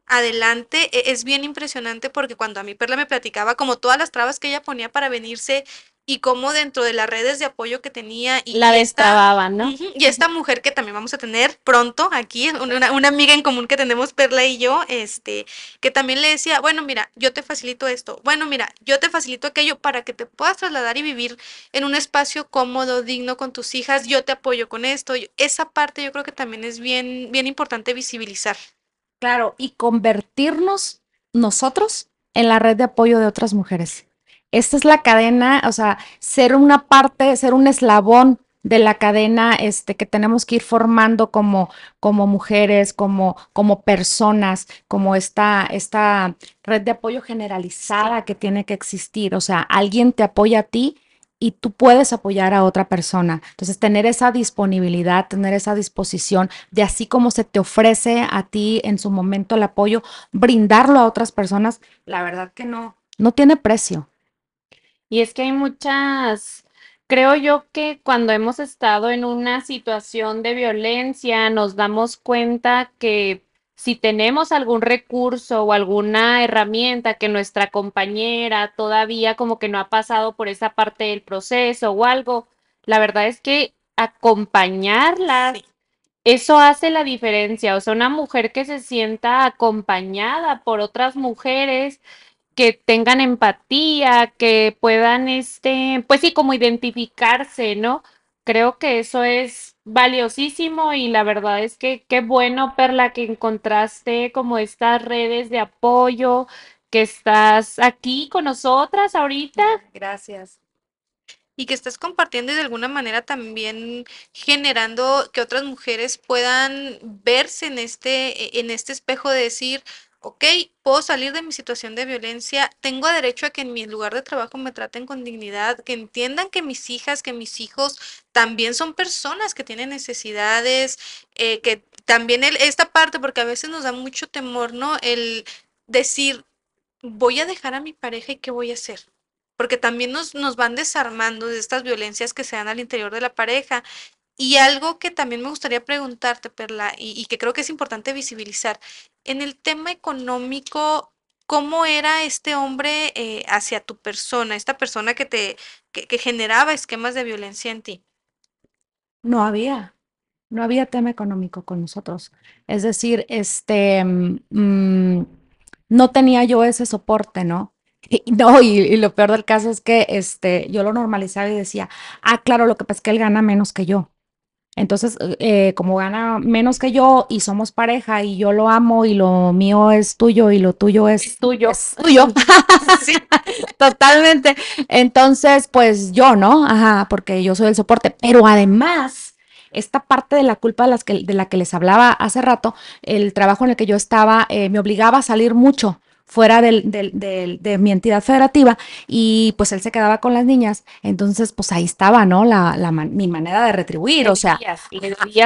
adelante e-, es bien impresionante porque cuando a mi Perla me platicaba como todas las trabas que ella ponía para venirse y cómo dentro de las redes de apoyo que tenía y la destrababan, ¿no? y esta mujer que también vamos a tener pronto aquí, una, una, amiga en común que tenemos Perla y yo, este, que también le decía, bueno, mira, yo te facilito esto, bueno, mira, yo te facilito aquello para que te puedas trasladar y vivir en un espacio cómodo, digno con tus hijas, yo te apoyo con esto, esa parte yo creo que también es bien, bien importante visibilizar. Claro, y convertirnos nosotros en la red de apoyo de otras mujeres. Esta es la cadena, o sea, ser una parte, ser un eslabón de la cadena este, que tenemos que ir formando como, como mujeres, como, como personas, como esta, esta red de apoyo generalizada que tiene que existir. O sea, alguien te apoya a ti y tú puedes apoyar a otra persona. Entonces, tener esa disponibilidad, tener esa disposición de así como se te ofrece a ti en su momento el apoyo, brindarlo a otras personas, la verdad que no, no tiene precio. Y es que hay muchas, creo yo que cuando hemos estado en una situación de violencia, nos damos cuenta que si tenemos algún recurso o alguna herramienta que nuestra compañera todavía como que no ha pasado por esa parte del proceso o algo, la verdad es que acompañarla, eso hace la diferencia. O sea, una mujer que se sienta acompañada por otras mujeres que tengan empatía, que puedan, este, pues sí, como identificarse, ¿no? Creo que eso es valiosísimo y la verdad es que qué bueno, Perla, que encontraste como estas redes de apoyo, que estás aquí con nosotras ahorita. Gracias. Y que estás compartiendo y de alguna manera también generando que otras mujeres puedan verse en este, en este espejo de decir, ok, puedo salir de mi situación de violencia, tengo derecho a que en mi lugar de trabajo me traten con dignidad, que entiendan que mis hijas, que mis hijos también son personas que tienen necesidades, eh, que también esta parte, porque a veces nos da mucho temor, ¿no? El decir, voy a dejar a mi pareja y qué voy a hacer porque también nos, nos van desarmando de estas violencias que se dan al interior de la pareja y algo que también me gustaría preguntarte, Perla, y, que creo que es importante visibilizar, en el tema económico, ¿cómo era este hombre eh, hacia tu persona, esta persona que te que, generaba esquemas de violencia en ti? No había, no había tema económico con nosotros. Es decir, este, mm, mm, no tenía yo ese soporte, ¿no? Y, no, y, lo peor del caso es que este, yo lo normalizaba y decía, ah, claro, lo que pasa es que él gana menos que yo. Entonces, eh, como gana menos que yo y somos pareja y yo lo amo y lo mío es tuyo y lo tuyo es, tuyo. tuyo. sí, totalmente. Entonces, pues yo, ¿no? Ajá, porque yo soy el soporte. Pero además, esta parte de la culpa de, las que, de la que les hablaba hace rato, el trabajo en el que yo estaba eh, me obligaba a salir mucho fuera del, de mi entidad federativa y pues él se quedaba con las niñas, entonces pues ahí estaba, ¿no? La, la mi manera de retribuir, o sea,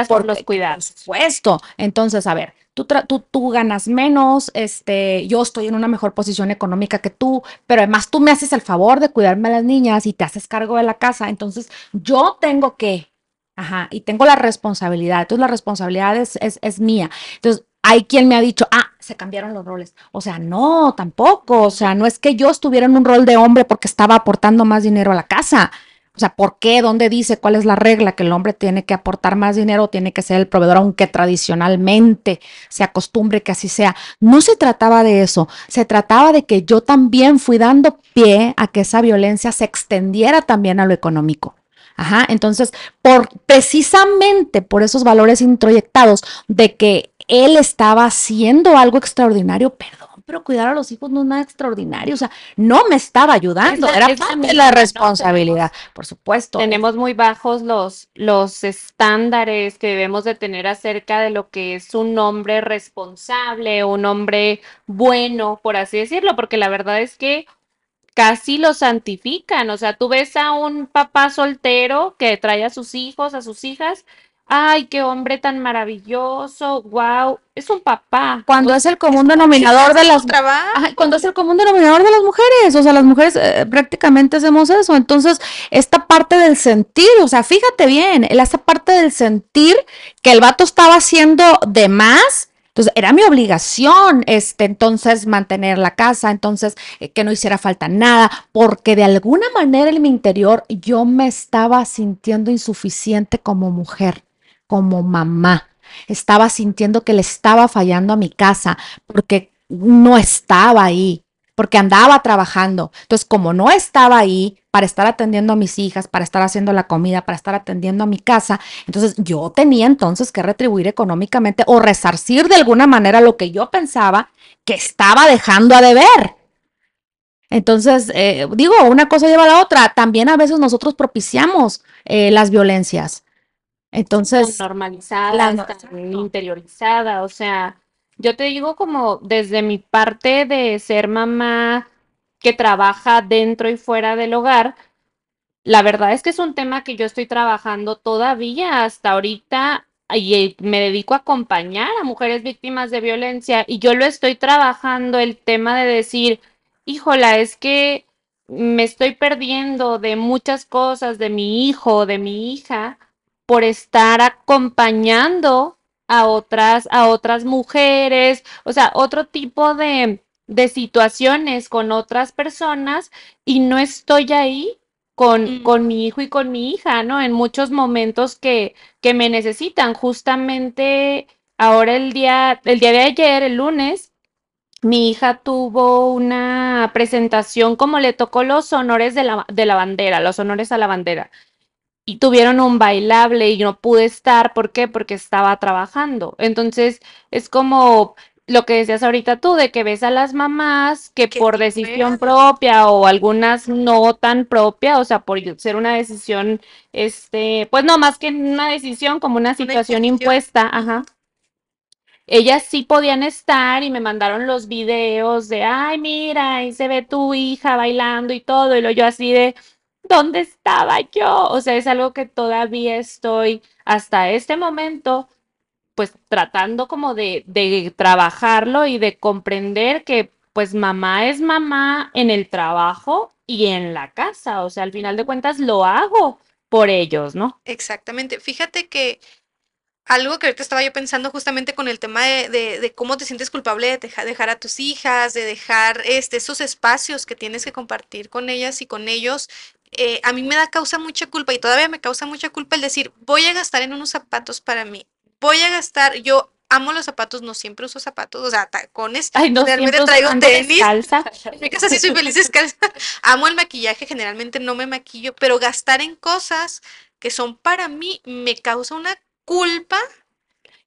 por los cuidados. Por supuesto, entonces, a ver, Tú, tú, tú, ganas menos, este, yo estoy en una mejor posición económica que tú, pero además tú me haces el favor de cuidarme a las niñas y te haces cargo de la casa, entonces yo tengo que Ajá, y tengo la responsabilidad, entonces la responsabilidad es, es, es mía. Entonces, hay quien me ha dicho, ah, se cambiaron los roles. O sea, no, tampoco. O sea, no es que yo estuviera en un rol de hombre porque estaba aportando más dinero a la casa. O sea, ¿por qué? ¿Dónde dice cuál es la regla? Que el hombre tiene que aportar más dinero, tiene que ser el proveedor, aunque tradicionalmente se acostumbre que así sea. No se trataba de eso, se trataba de que yo también fui dando pie a que esa violencia se extendiera también a lo económico. Ajá, entonces, por precisamente por esos valores introyectados de que él estaba haciendo algo extraordinario, perdón, pero cuidar a los hijos no es nada extraordinario, o sea, no me estaba ayudando, Es la- era la parte de misma, la ¿no? responsabilidad, por supuesto. Tenemos muy bajos los, los estándares que debemos de tener acerca de lo que es un hombre responsable, un hombre bueno, por así decirlo, porque la verdad es que casi lo santifican. O sea, tú ves a un papá soltero que trae a sus hijos, a sus hijas. Ay, qué hombre tan maravilloso. Wow, es un papá. Cuando es el común denominador de las. Ajá, cuando es el común denominador de las mujeres, o sea, las mujeres eh, prácticamente hacemos eso. Entonces, esta parte del sentir, o sea, fíjate bien, esta parte del sentir que el vato estaba haciendo de más, entonces era mi obligación, este, entonces mantener la casa, entonces eh, que no hiciera falta nada, porque de alguna manera en mi interior yo me estaba sintiendo insuficiente como mujer, como mamá. Estaba sintiendo que le estaba fallando a mi casa porque no estaba ahí, porque andaba trabajando. Entonces, como no estaba ahí para estar atendiendo a mis hijas, para estar haciendo la comida, para estar atendiendo a mi casa, entonces yo tenía entonces que retribuir económicamente o resarcir de alguna manera lo que yo pensaba que estaba dejando a deber. Entonces, eh, digo, una cosa lleva a la otra. También a veces nosotros propiciamos eh, las violencias. Tan Entonces, normalizada, tan interiorizada, o sea, yo te digo como desde mi parte de ser mamá que trabaja dentro y fuera del hogar, la verdad es que es un tema que yo estoy trabajando todavía hasta ahorita y eh, me dedico a acompañar a mujeres víctimas de violencia y yo lo estoy trabajando el tema de decir, híjola, es que me estoy perdiendo de muchas cosas de mi hijo, de mi hija por estar acompañando a otras, a otras mujeres, o sea, otro tipo de, de situaciones con otras personas y no estoy ahí con, Mm. con mi hijo y con mi hija, ¿no? En muchos momentos que, que me necesitan. Justamente ahora el día, el día de ayer, el lunes, mi hija tuvo una presentación como le tocó los honores de la, de la bandera, los honores a la bandera y tuvieron un bailable y no pude estar. ¿Por qué? Porque estaba trabajando. Entonces, es como lo que decías ahorita tú, de que ves a las mamás que por decisión propia o algunas no tan propia, o sea, por ser una decisión, este, pues no más que una decisión, como una situación impuesta, ajá. Ellas sí podían estar y me mandaron los videos de, ay, mira, ahí se ve tu hija bailando y todo, y lo yo así de, ¿dónde estaba yo? O sea, es algo que todavía estoy hasta este momento, pues tratando como de, de trabajarlo y de comprender que pues mamá es mamá en el trabajo y en la casa, o sea, al final de cuentas lo hago por ellos, ¿no? Exactamente. Fíjate que algo que ahorita estaba yo pensando justamente con el tema de, de- cómo te sientes culpable de deja- dejar a tus hijas, de dejar este, esos espacios que tienes que compartir con ellas y con ellos. Eh, a mí me da causa mucha culpa y todavía me causa mucha culpa el decir, voy a gastar en unos zapatos para mí. Voy a gastar, yo amo los zapatos, no siempre uso zapatos, o sea, tacones. Ay, no Realmente siento traigo tenis. En mi casa sí soy feliz descalza. Amo el maquillaje, generalmente no me maquillo, pero gastar en cosas que son para mí me causa una culpa.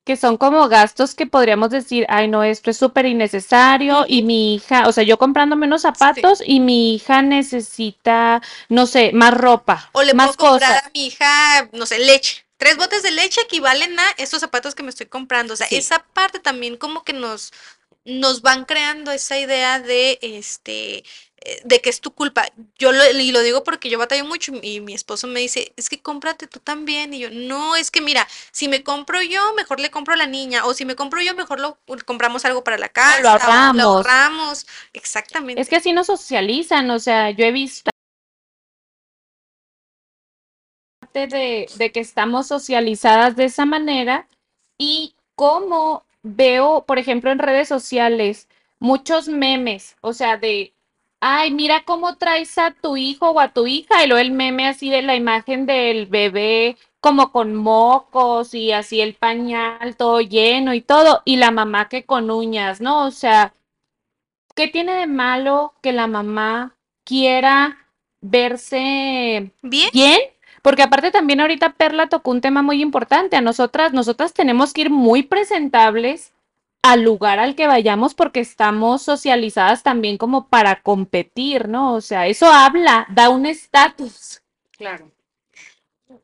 Que son como gastos que podríamos decir, ay, no, esto es súper innecesario y mi hija, o sea, yo comprándome unos zapatos y mi hija necesita, no sé, más ropa, O le más puedo comprar a mi hija, no sé, leche. Tres botes de leche equivalen a estos zapatos que me estoy comprando. O sea, Sí. esa parte también como que nos, nos van creando esa idea de este de que es tu culpa. Yo lo, y lo digo porque yo batallo mucho y mi esposo me dice, es que cómprate tú también. Y yo, no, es que mira, si me compro yo, mejor le compro a la niña. O si me compro yo, mejor lo compramos algo para la casa. o ahorramos. Lo ahorramos. Exactamente. Es que así nos socializan, o sea, yo he visto de, de que estamos socializadas de esa manera y cómo veo, por ejemplo, en redes sociales, muchos memes, o sea, de, ay, mira cómo traes a tu hijo o a tu hija, y luego el meme así de la imagen del bebé como con mocos y así el pañal todo lleno y todo, y la mamá que con uñas, ¿no? O sea, ¿qué tiene de malo que la mamá quiera verse ¿Bien? bien? Porque aparte también ahorita Perla tocó un tema muy importante. A nosotras, nosotras tenemos que ir muy presentables al lugar al que vayamos porque estamos socializadas también como para competir, ¿no? O sea, eso habla, da un estatus. Claro.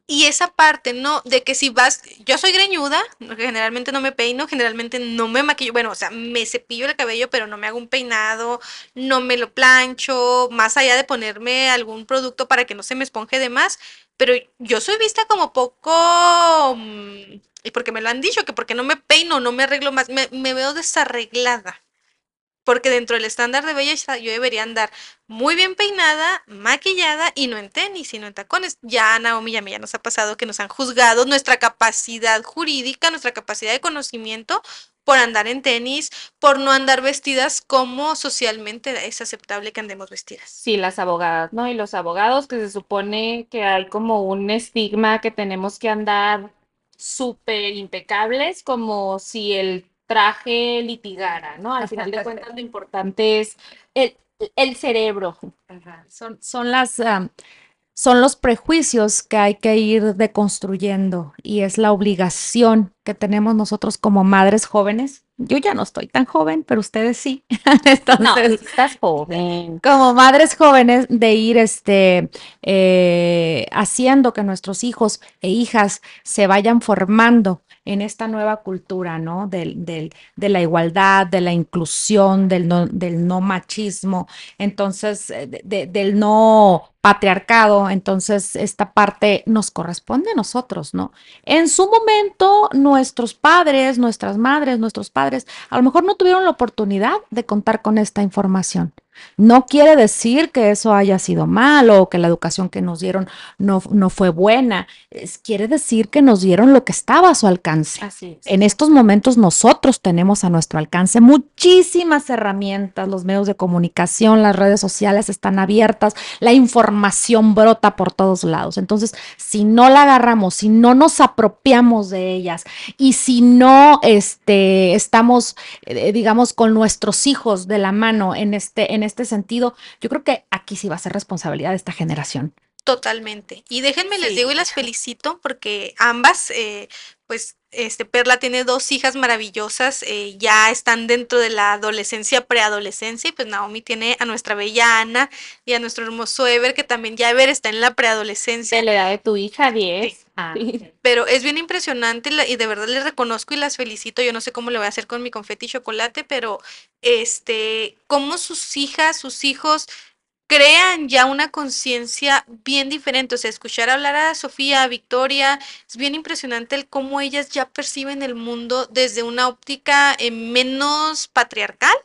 Y esa parte, ¿no? De que si vas, yo soy greñuda, generalmente no me peino, generalmente no me maquillo, bueno, o sea, me cepillo el cabello, pero no me hago un peinado, no me lo plancho, más allá de ponerme algún producto para que no se me esponje de más, pero yo soy vista como poco, mm, y porque me lo han dicho, que porque no me peino, no me arreglo más, me, me veo desarreglada. Porque dentro del estándar de belleza yo debería andar muy bien peinada, maquillada y no en tenis, sino en tacones. Ya Naomi y a mí ya nos ha pasado que nos han juzgado nuestra capacidad jurídica, nuestra capacidad de conocimiento por andar en tenis, por no andar vestidas como socialmente es aceptable que andemos vestidas. Sí, las abogadas, ¿no? Y los abogados que se supone que hay como un estigma que tenemos que andar súper impecables, como si el traje litigara, ¿no? Al final de cuentas lo importante es el, el cerebro. Ajá. Son, son las, am, son los prejuicios que hay que ir deconstruyendo y es la obligación que tenemos nosotros como madres jóvenes. Yo ya no estoy tan joven, pero ustedes sí. No, Entonces, estás joven. como madres jóvenes de ir este, eh, haciendo que nuestros hijos e hijas se vayan formando en esta nueva cultura, ¿no? Del, del- de la igualdad, de la inclusión, del no, del no machismo, entonces, eh, de- de- del no patriarcado, entonces esta parte nos corresponde a nosotros, ¿no? En su momento, nuestros padres, nuestras madres, nuestros padres, a lo mejor no tuvieron la oportunidad de contar con esta información. No quiere decir que eso haya sido malo o que la educación que nos dieron no, no fue buena. Es- quiere decir que nos dieron lo que estaba a su alcance. Así es. En estos momentos nosotros tenemos a nuestro alcance muchísimas herramientas, los medios de comunicación, las redes sociales están abiertas, la información brota por todos lados. Entonces, si no la agarramos, si no nos apropiamos de ellas y si no este, estamos, eh, digamos, con nuestros hijos de la mano en este, en este sentido, yo creo que aquí sí va a ser responsabilidad de esta generación. Totalmente. Y déjenme les digo y las felicito porque ambas, eh, pues, este, Perla tiene dos hijas maravillosas, eh, ya están dentro de la adolescencia, preadolescencia, y pues Naomi tiene a nuestra bella Ana y a nuestro hermoso Ever, que también ya Ever está en la preadolescencia. De la edad de tu hija, 10. Ah. Pero es bien impresionante y de verdad les reconozco y las felicito. Yo no sé cómo le voy a hacer con mi confeti y chocolate, pero este, cómo sus hijas, sus hijos crean ya una conciencia bien diferente. O sea, escuchar hablar a Sofía, a Victoria, es bien impresionante el cómo ellas ya perciben el mundo desde una óptica eh, menos patriarcal.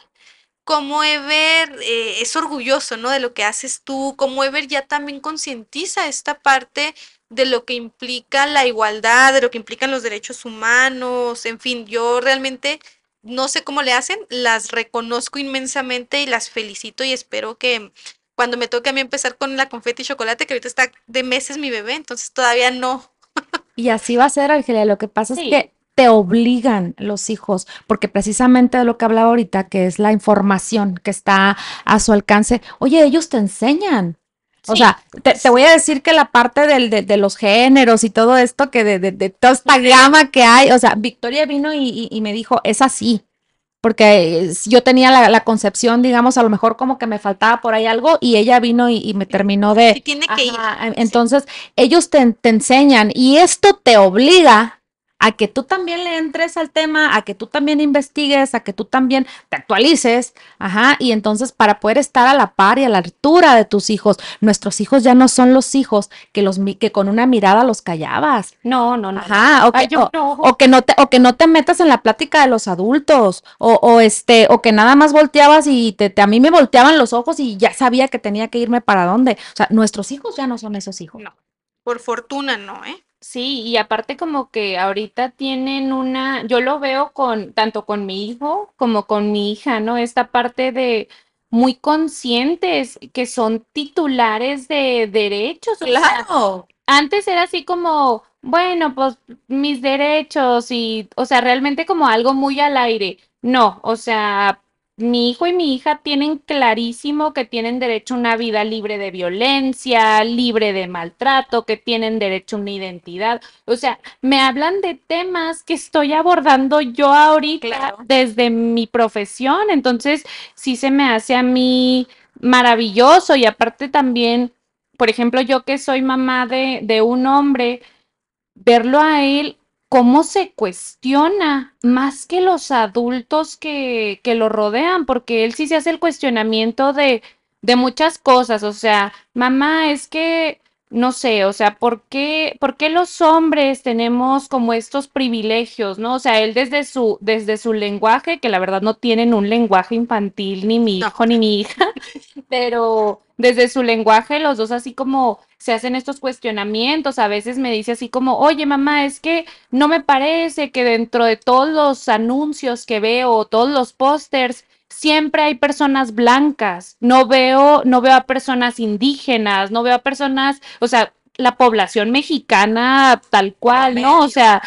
Cómo Ever eh, es orgulloso, ¿no? De lo que haces tú, cómo Ever ya también concientiza esta parte de lo que implica la igualdad, de lo que implican los derechos humanos, en fin, yo realmente no sé cómo le hacen, las reconozco inmensamente y las felicito y espero que cuando me toque a mí empezar con la confeti y chocolate, que ahorita está de meses mi bebé, entonces todavía no. Y así va a ser, Argelia. Lo que pasa es Sí. que te obligan los hijos, porque precisamente de lo que hablaba ahorita, que es la información que está a su alcance, oye, ellos te enseñan. O sea, te, te voy a decir que la parte del, de, de los géneros y todo esto, que de, de- de toda esta gama que hay, o sea, Victoria vino y, y- y me dijo, es así, porque es- yo tenía la, la concepción, digamos, a lo mejor como que me faltaba por ahí algo, y ella vino y, y me terminó de, Sí tiene que ir. Ajá, en- entonces, ellos te, te enseñan y esto te obliga a que tú también le entres al tema, a que tú también investigues, a que tú también te actualices, ajá, y entonces para poder estar a la par y a la altura de tus hijos, nuestros hijos ya no son los hijos que los que con una mirada los callabas, No, no, no. ajá, o Ay, que, yo o- no. o que no te, o que no te metas en la plática de los adultos, o, o este, o que nada más volteabas y te, te- a mí me volteaban los ojos y ya sabía que tenía que irme para dónde. O sea, nuestros hijos ya no son esos hijos. No. Por fortuna no, ¿eh? Sí, y aparte como que ahorita tienen una, yo lo veo con tanto con mi hijo como con mi hija, ¿no? Esta parte de muy conscientes que son titulares de derechos, o sea, Claro. antes era así como, bueno, pues mis derechos y, o sea, realmente como algo muy al aire. No, o sea, mi hijo y mi hija tienen clarísimo que tienen derecho a una vida libre de violencia, libre de maltrato, que tienen derecho a una identidad. O sea, me hablan de temas que estoy abordando yo ahorita Claro. desde mi profesión. Entonces, sí se me hace a mí maravilloso y aparte también por ejemplo, yo que soy mamá de, de un hombre, verlo a él, cómo se cuestiona más que los adultos que, que lo rodean, porque él sí se hace el cuestionamiento de, de muchas cosas, o sea, mamá, es que, no sé, o sea, ¿por qué, por qué los hombres tenemos como estos privilegios, ¿no? O sea, él desde su, desde su lenguaje, que la verdad no tienen un lenguaje infantil, ni mi No. hijo ni mi hija, pero desde su lenguaje los dos así como se hacen estos cuestionamientos, a veces me dice así como, oye mamá, es que no me parece que dentro de todos los anuncios que veo, todos los pósters, siempre hay personas blancas, no veo, no veo a personas indígenas, no veo a personas, o sea, la población mexicana tal cual, ¿no? O sea,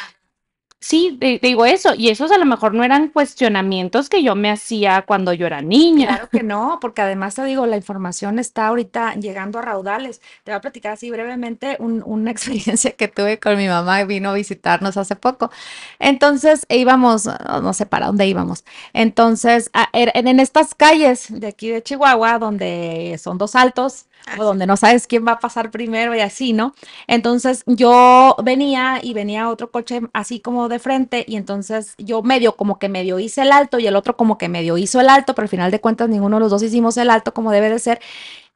sí, te, digo eso, y esos a lo mejor no eran cuestionamientos que yo me hacía cuando yo era niña. Claro que no, porque además te digo, la información está ahorita llegando a raudales. Te voy a platicar así brevemente un- una experiencia que tuve con mi mamá, vino a visitarnos hace poco. Entonces íbamos, no sé para dónde íbamos. Entonces, a- er- en, en estas calles de aquí de Chihuahua, donde son dos altos. O donde no sabes quién va a pasar primero y así, ¿no? Entonces yo venía y venía otro coche así como de frente y entonces yo medio como que medio hice el alto y el otro como que medio hizo el alto, pero al final de cuentas ninguno de los dos hicimos el alto como debe de ser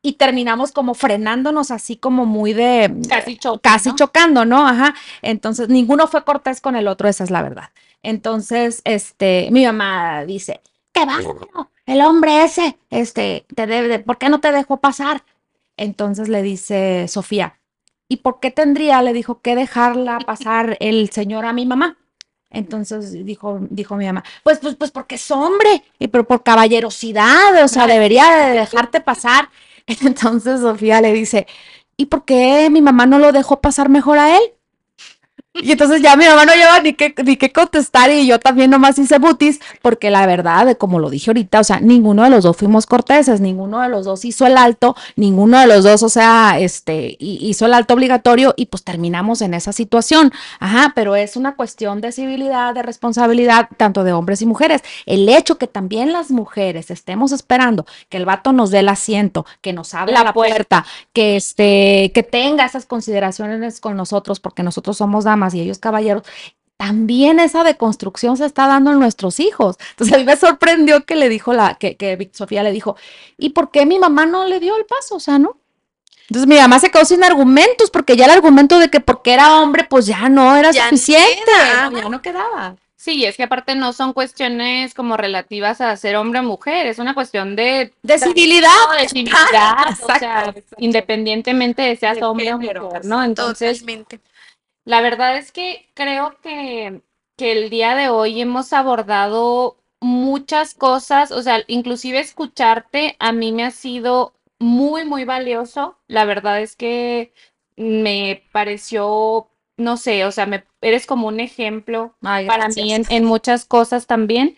y terminamos como frenándonos así como muy de Casi choque, casi ¿no? chocando, ¿no? Ajá. Entonces ninguno fue cortés con el otro, esa es la verdad. Entonces, este, mi mamá dice, qué bárbaro, el hombre ese, este, te debe, de- ¿por qué no te dejó pasar? Entonces le dice Sofía, ¿y por qué tendría, le dijo, que dejarla pasar el señor a mi mamá? Entonces dijo, dijo mi mamá, pues, pues, pues porque es hombre, y pero por caballerosidad, o sea, debería de dejarte pasar. Entonces Sofía le dice, ¿y por qué mi mamá no lo dejó pasar mejor a él? Y entonces ya mi mamá no lleva ni qué, ni qué contestar y yo también nomás hice butis, porque la verdad, como lo dije ahorita, o sea, ninguno de los dos fuimos corteses, ninguno de los dos hizo el alto, ninguno de los dos, o sea, este, hi- hizo el alto obligatorio y pues terminamos en esa situación. Ajá, pero es una cuestión de civilidad, de responsabilidad, tanto de hombres y mujeres. El hecho que también las mujeres estemos esperando que el vato nos dé el asiento, que nos abra La la, puerta. puerta, que este, que tenga esas consideraciones con nosotros, porque nosotros somos damas y ellos caballeros. También esa deconstrucción se está dando en nuestros hijos. Entonces a mí me sorprendió que le dijo la, que, que Sofía le dijo, ¿y por qué mi mamá no le dio el paso? O sea, ¿no? Entonces mi mamá se quedó sin argumentos, porque ya el argumento de que porque era hombre, pues ya no era Ya suficiente, ya no quedaba. Sí, es que aparte no son cuestiones como relativas a ser hombre o mujer, es una cuestión de, De civilidad. de civilidad, o sea, independientemente de seas hombre o mujer, ¿no? Entonces, Totalmente. La verdad es que creo que, que el día de hoy hemos abordado muchas cosas, o sea, inclusive escucharte a mí me ha sido muy, muy valioso. La verdad es que me pareció, no sé, o sea, me, eres como un ejemplo Ay, para mí en, en muchas cosas también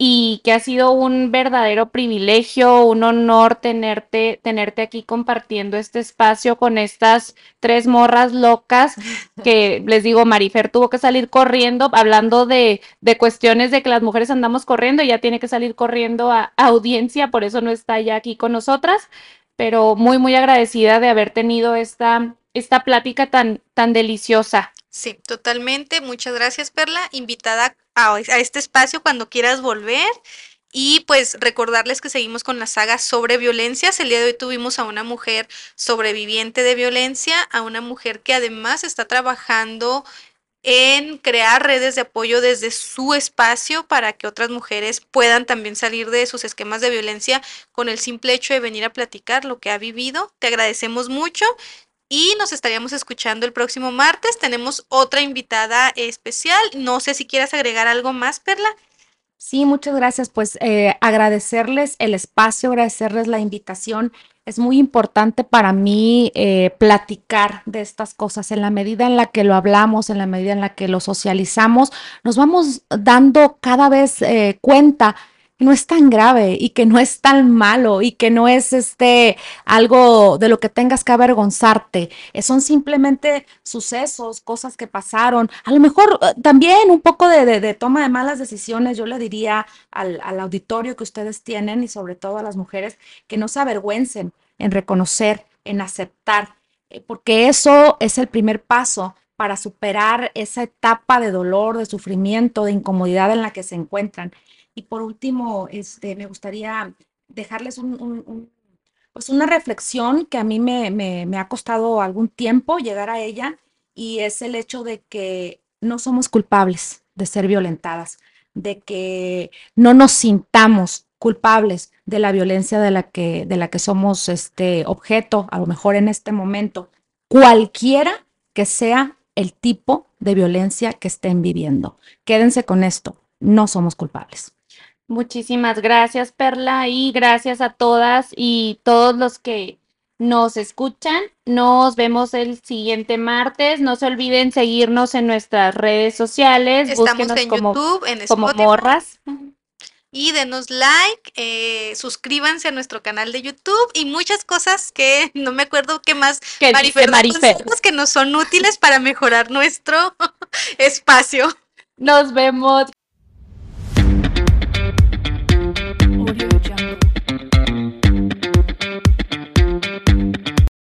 y que ha sido un verdadero privilegio, un honor tenerte, tenerte aquí compartiendo este espacio con estas tres morras locas que les digo, Marifer tuvo que salir corriendo hablando de, de cuestiones de que las mujeres andamos corriendo y ya tiene que salir corriendo a, a audiencia, por eso no está ya aquí con nosotras, pero muy, muy agradecida de haber tenido esta, esta plática tan, tan deliciosa. Sí, totalmente. Muchas gracias, Perla. Invitada a, este espacio cuando quieras volver. Y pues recordarles que seguimos con la saga sobre violencias. El día de hoy tuvimos a una mujer sobreviviente de violencia, a una mujer que además está trabajando en crear redes de apoyo desde su espacio para que otras mujeres puedan también salir de sus esquemas de violencia con el simple hecho de venir a platicar lo que ha vivido. Te agradecemos mucho y nos estaríamos escuchando el próximo martes. Tenemos otra invitada especial. No sé si quieras agregar algo más, Perla. Sí, muchas gracias. Pues eh, agradecerles el espacio, agradecerles la invitación. Es muy importante para mí eh, platicar de estas cosas. En la medida en la que lo hablamos, en la medida en la que lo socializamos, nos vamos dando cada vez eh, cuenta no es tan grave y que no es tan malo y que no es este algo de lo que tengas que avergonzarte. Eh, son simplemente sucesos, cosas que pasaron. A lo mejor eh, también un poco de, toma de malas decisiones. Yo le diría al, al auditorio que ustedes tienen y sobre todo a las mujeres que no se avergüencen en reconocer, en aceptar, eh, porque eso es el primer paso para superar esa etapa de dolor, de sufrimiento, de incomodidad en la que se encuentran. Y por último, este, me gustaría dejarles un, pues una reflexión que a mí me, me, me ha costado algún tiempo llegar a ella y es el hecho de que no somos culpables de ser violentadas, de que no nos sintamos culpables de la violencia de la que, de la que somos este objeto, a lo mejor en este momento, cualquiera que sea el tipo de violencia que estén viviendo. Quédense con esto, no somos culpables. Muchísimas gracias, Perla, y gracias a todas y todos los que nos escuchan. Nos vemos el siguiente martes. No se olviden seguirnos en nuestras redes sociales. Estamos Búsquenos en como, YouTube, en como Spotify. morras. Y denos like, eh, suscríbanse a nuestro canal de YouTube y muchas cosas que no me acuerdo qué más. Que Marifer, Marifer. consejos que nos son útiles para mejorar nuestro espacio. Nos vemos.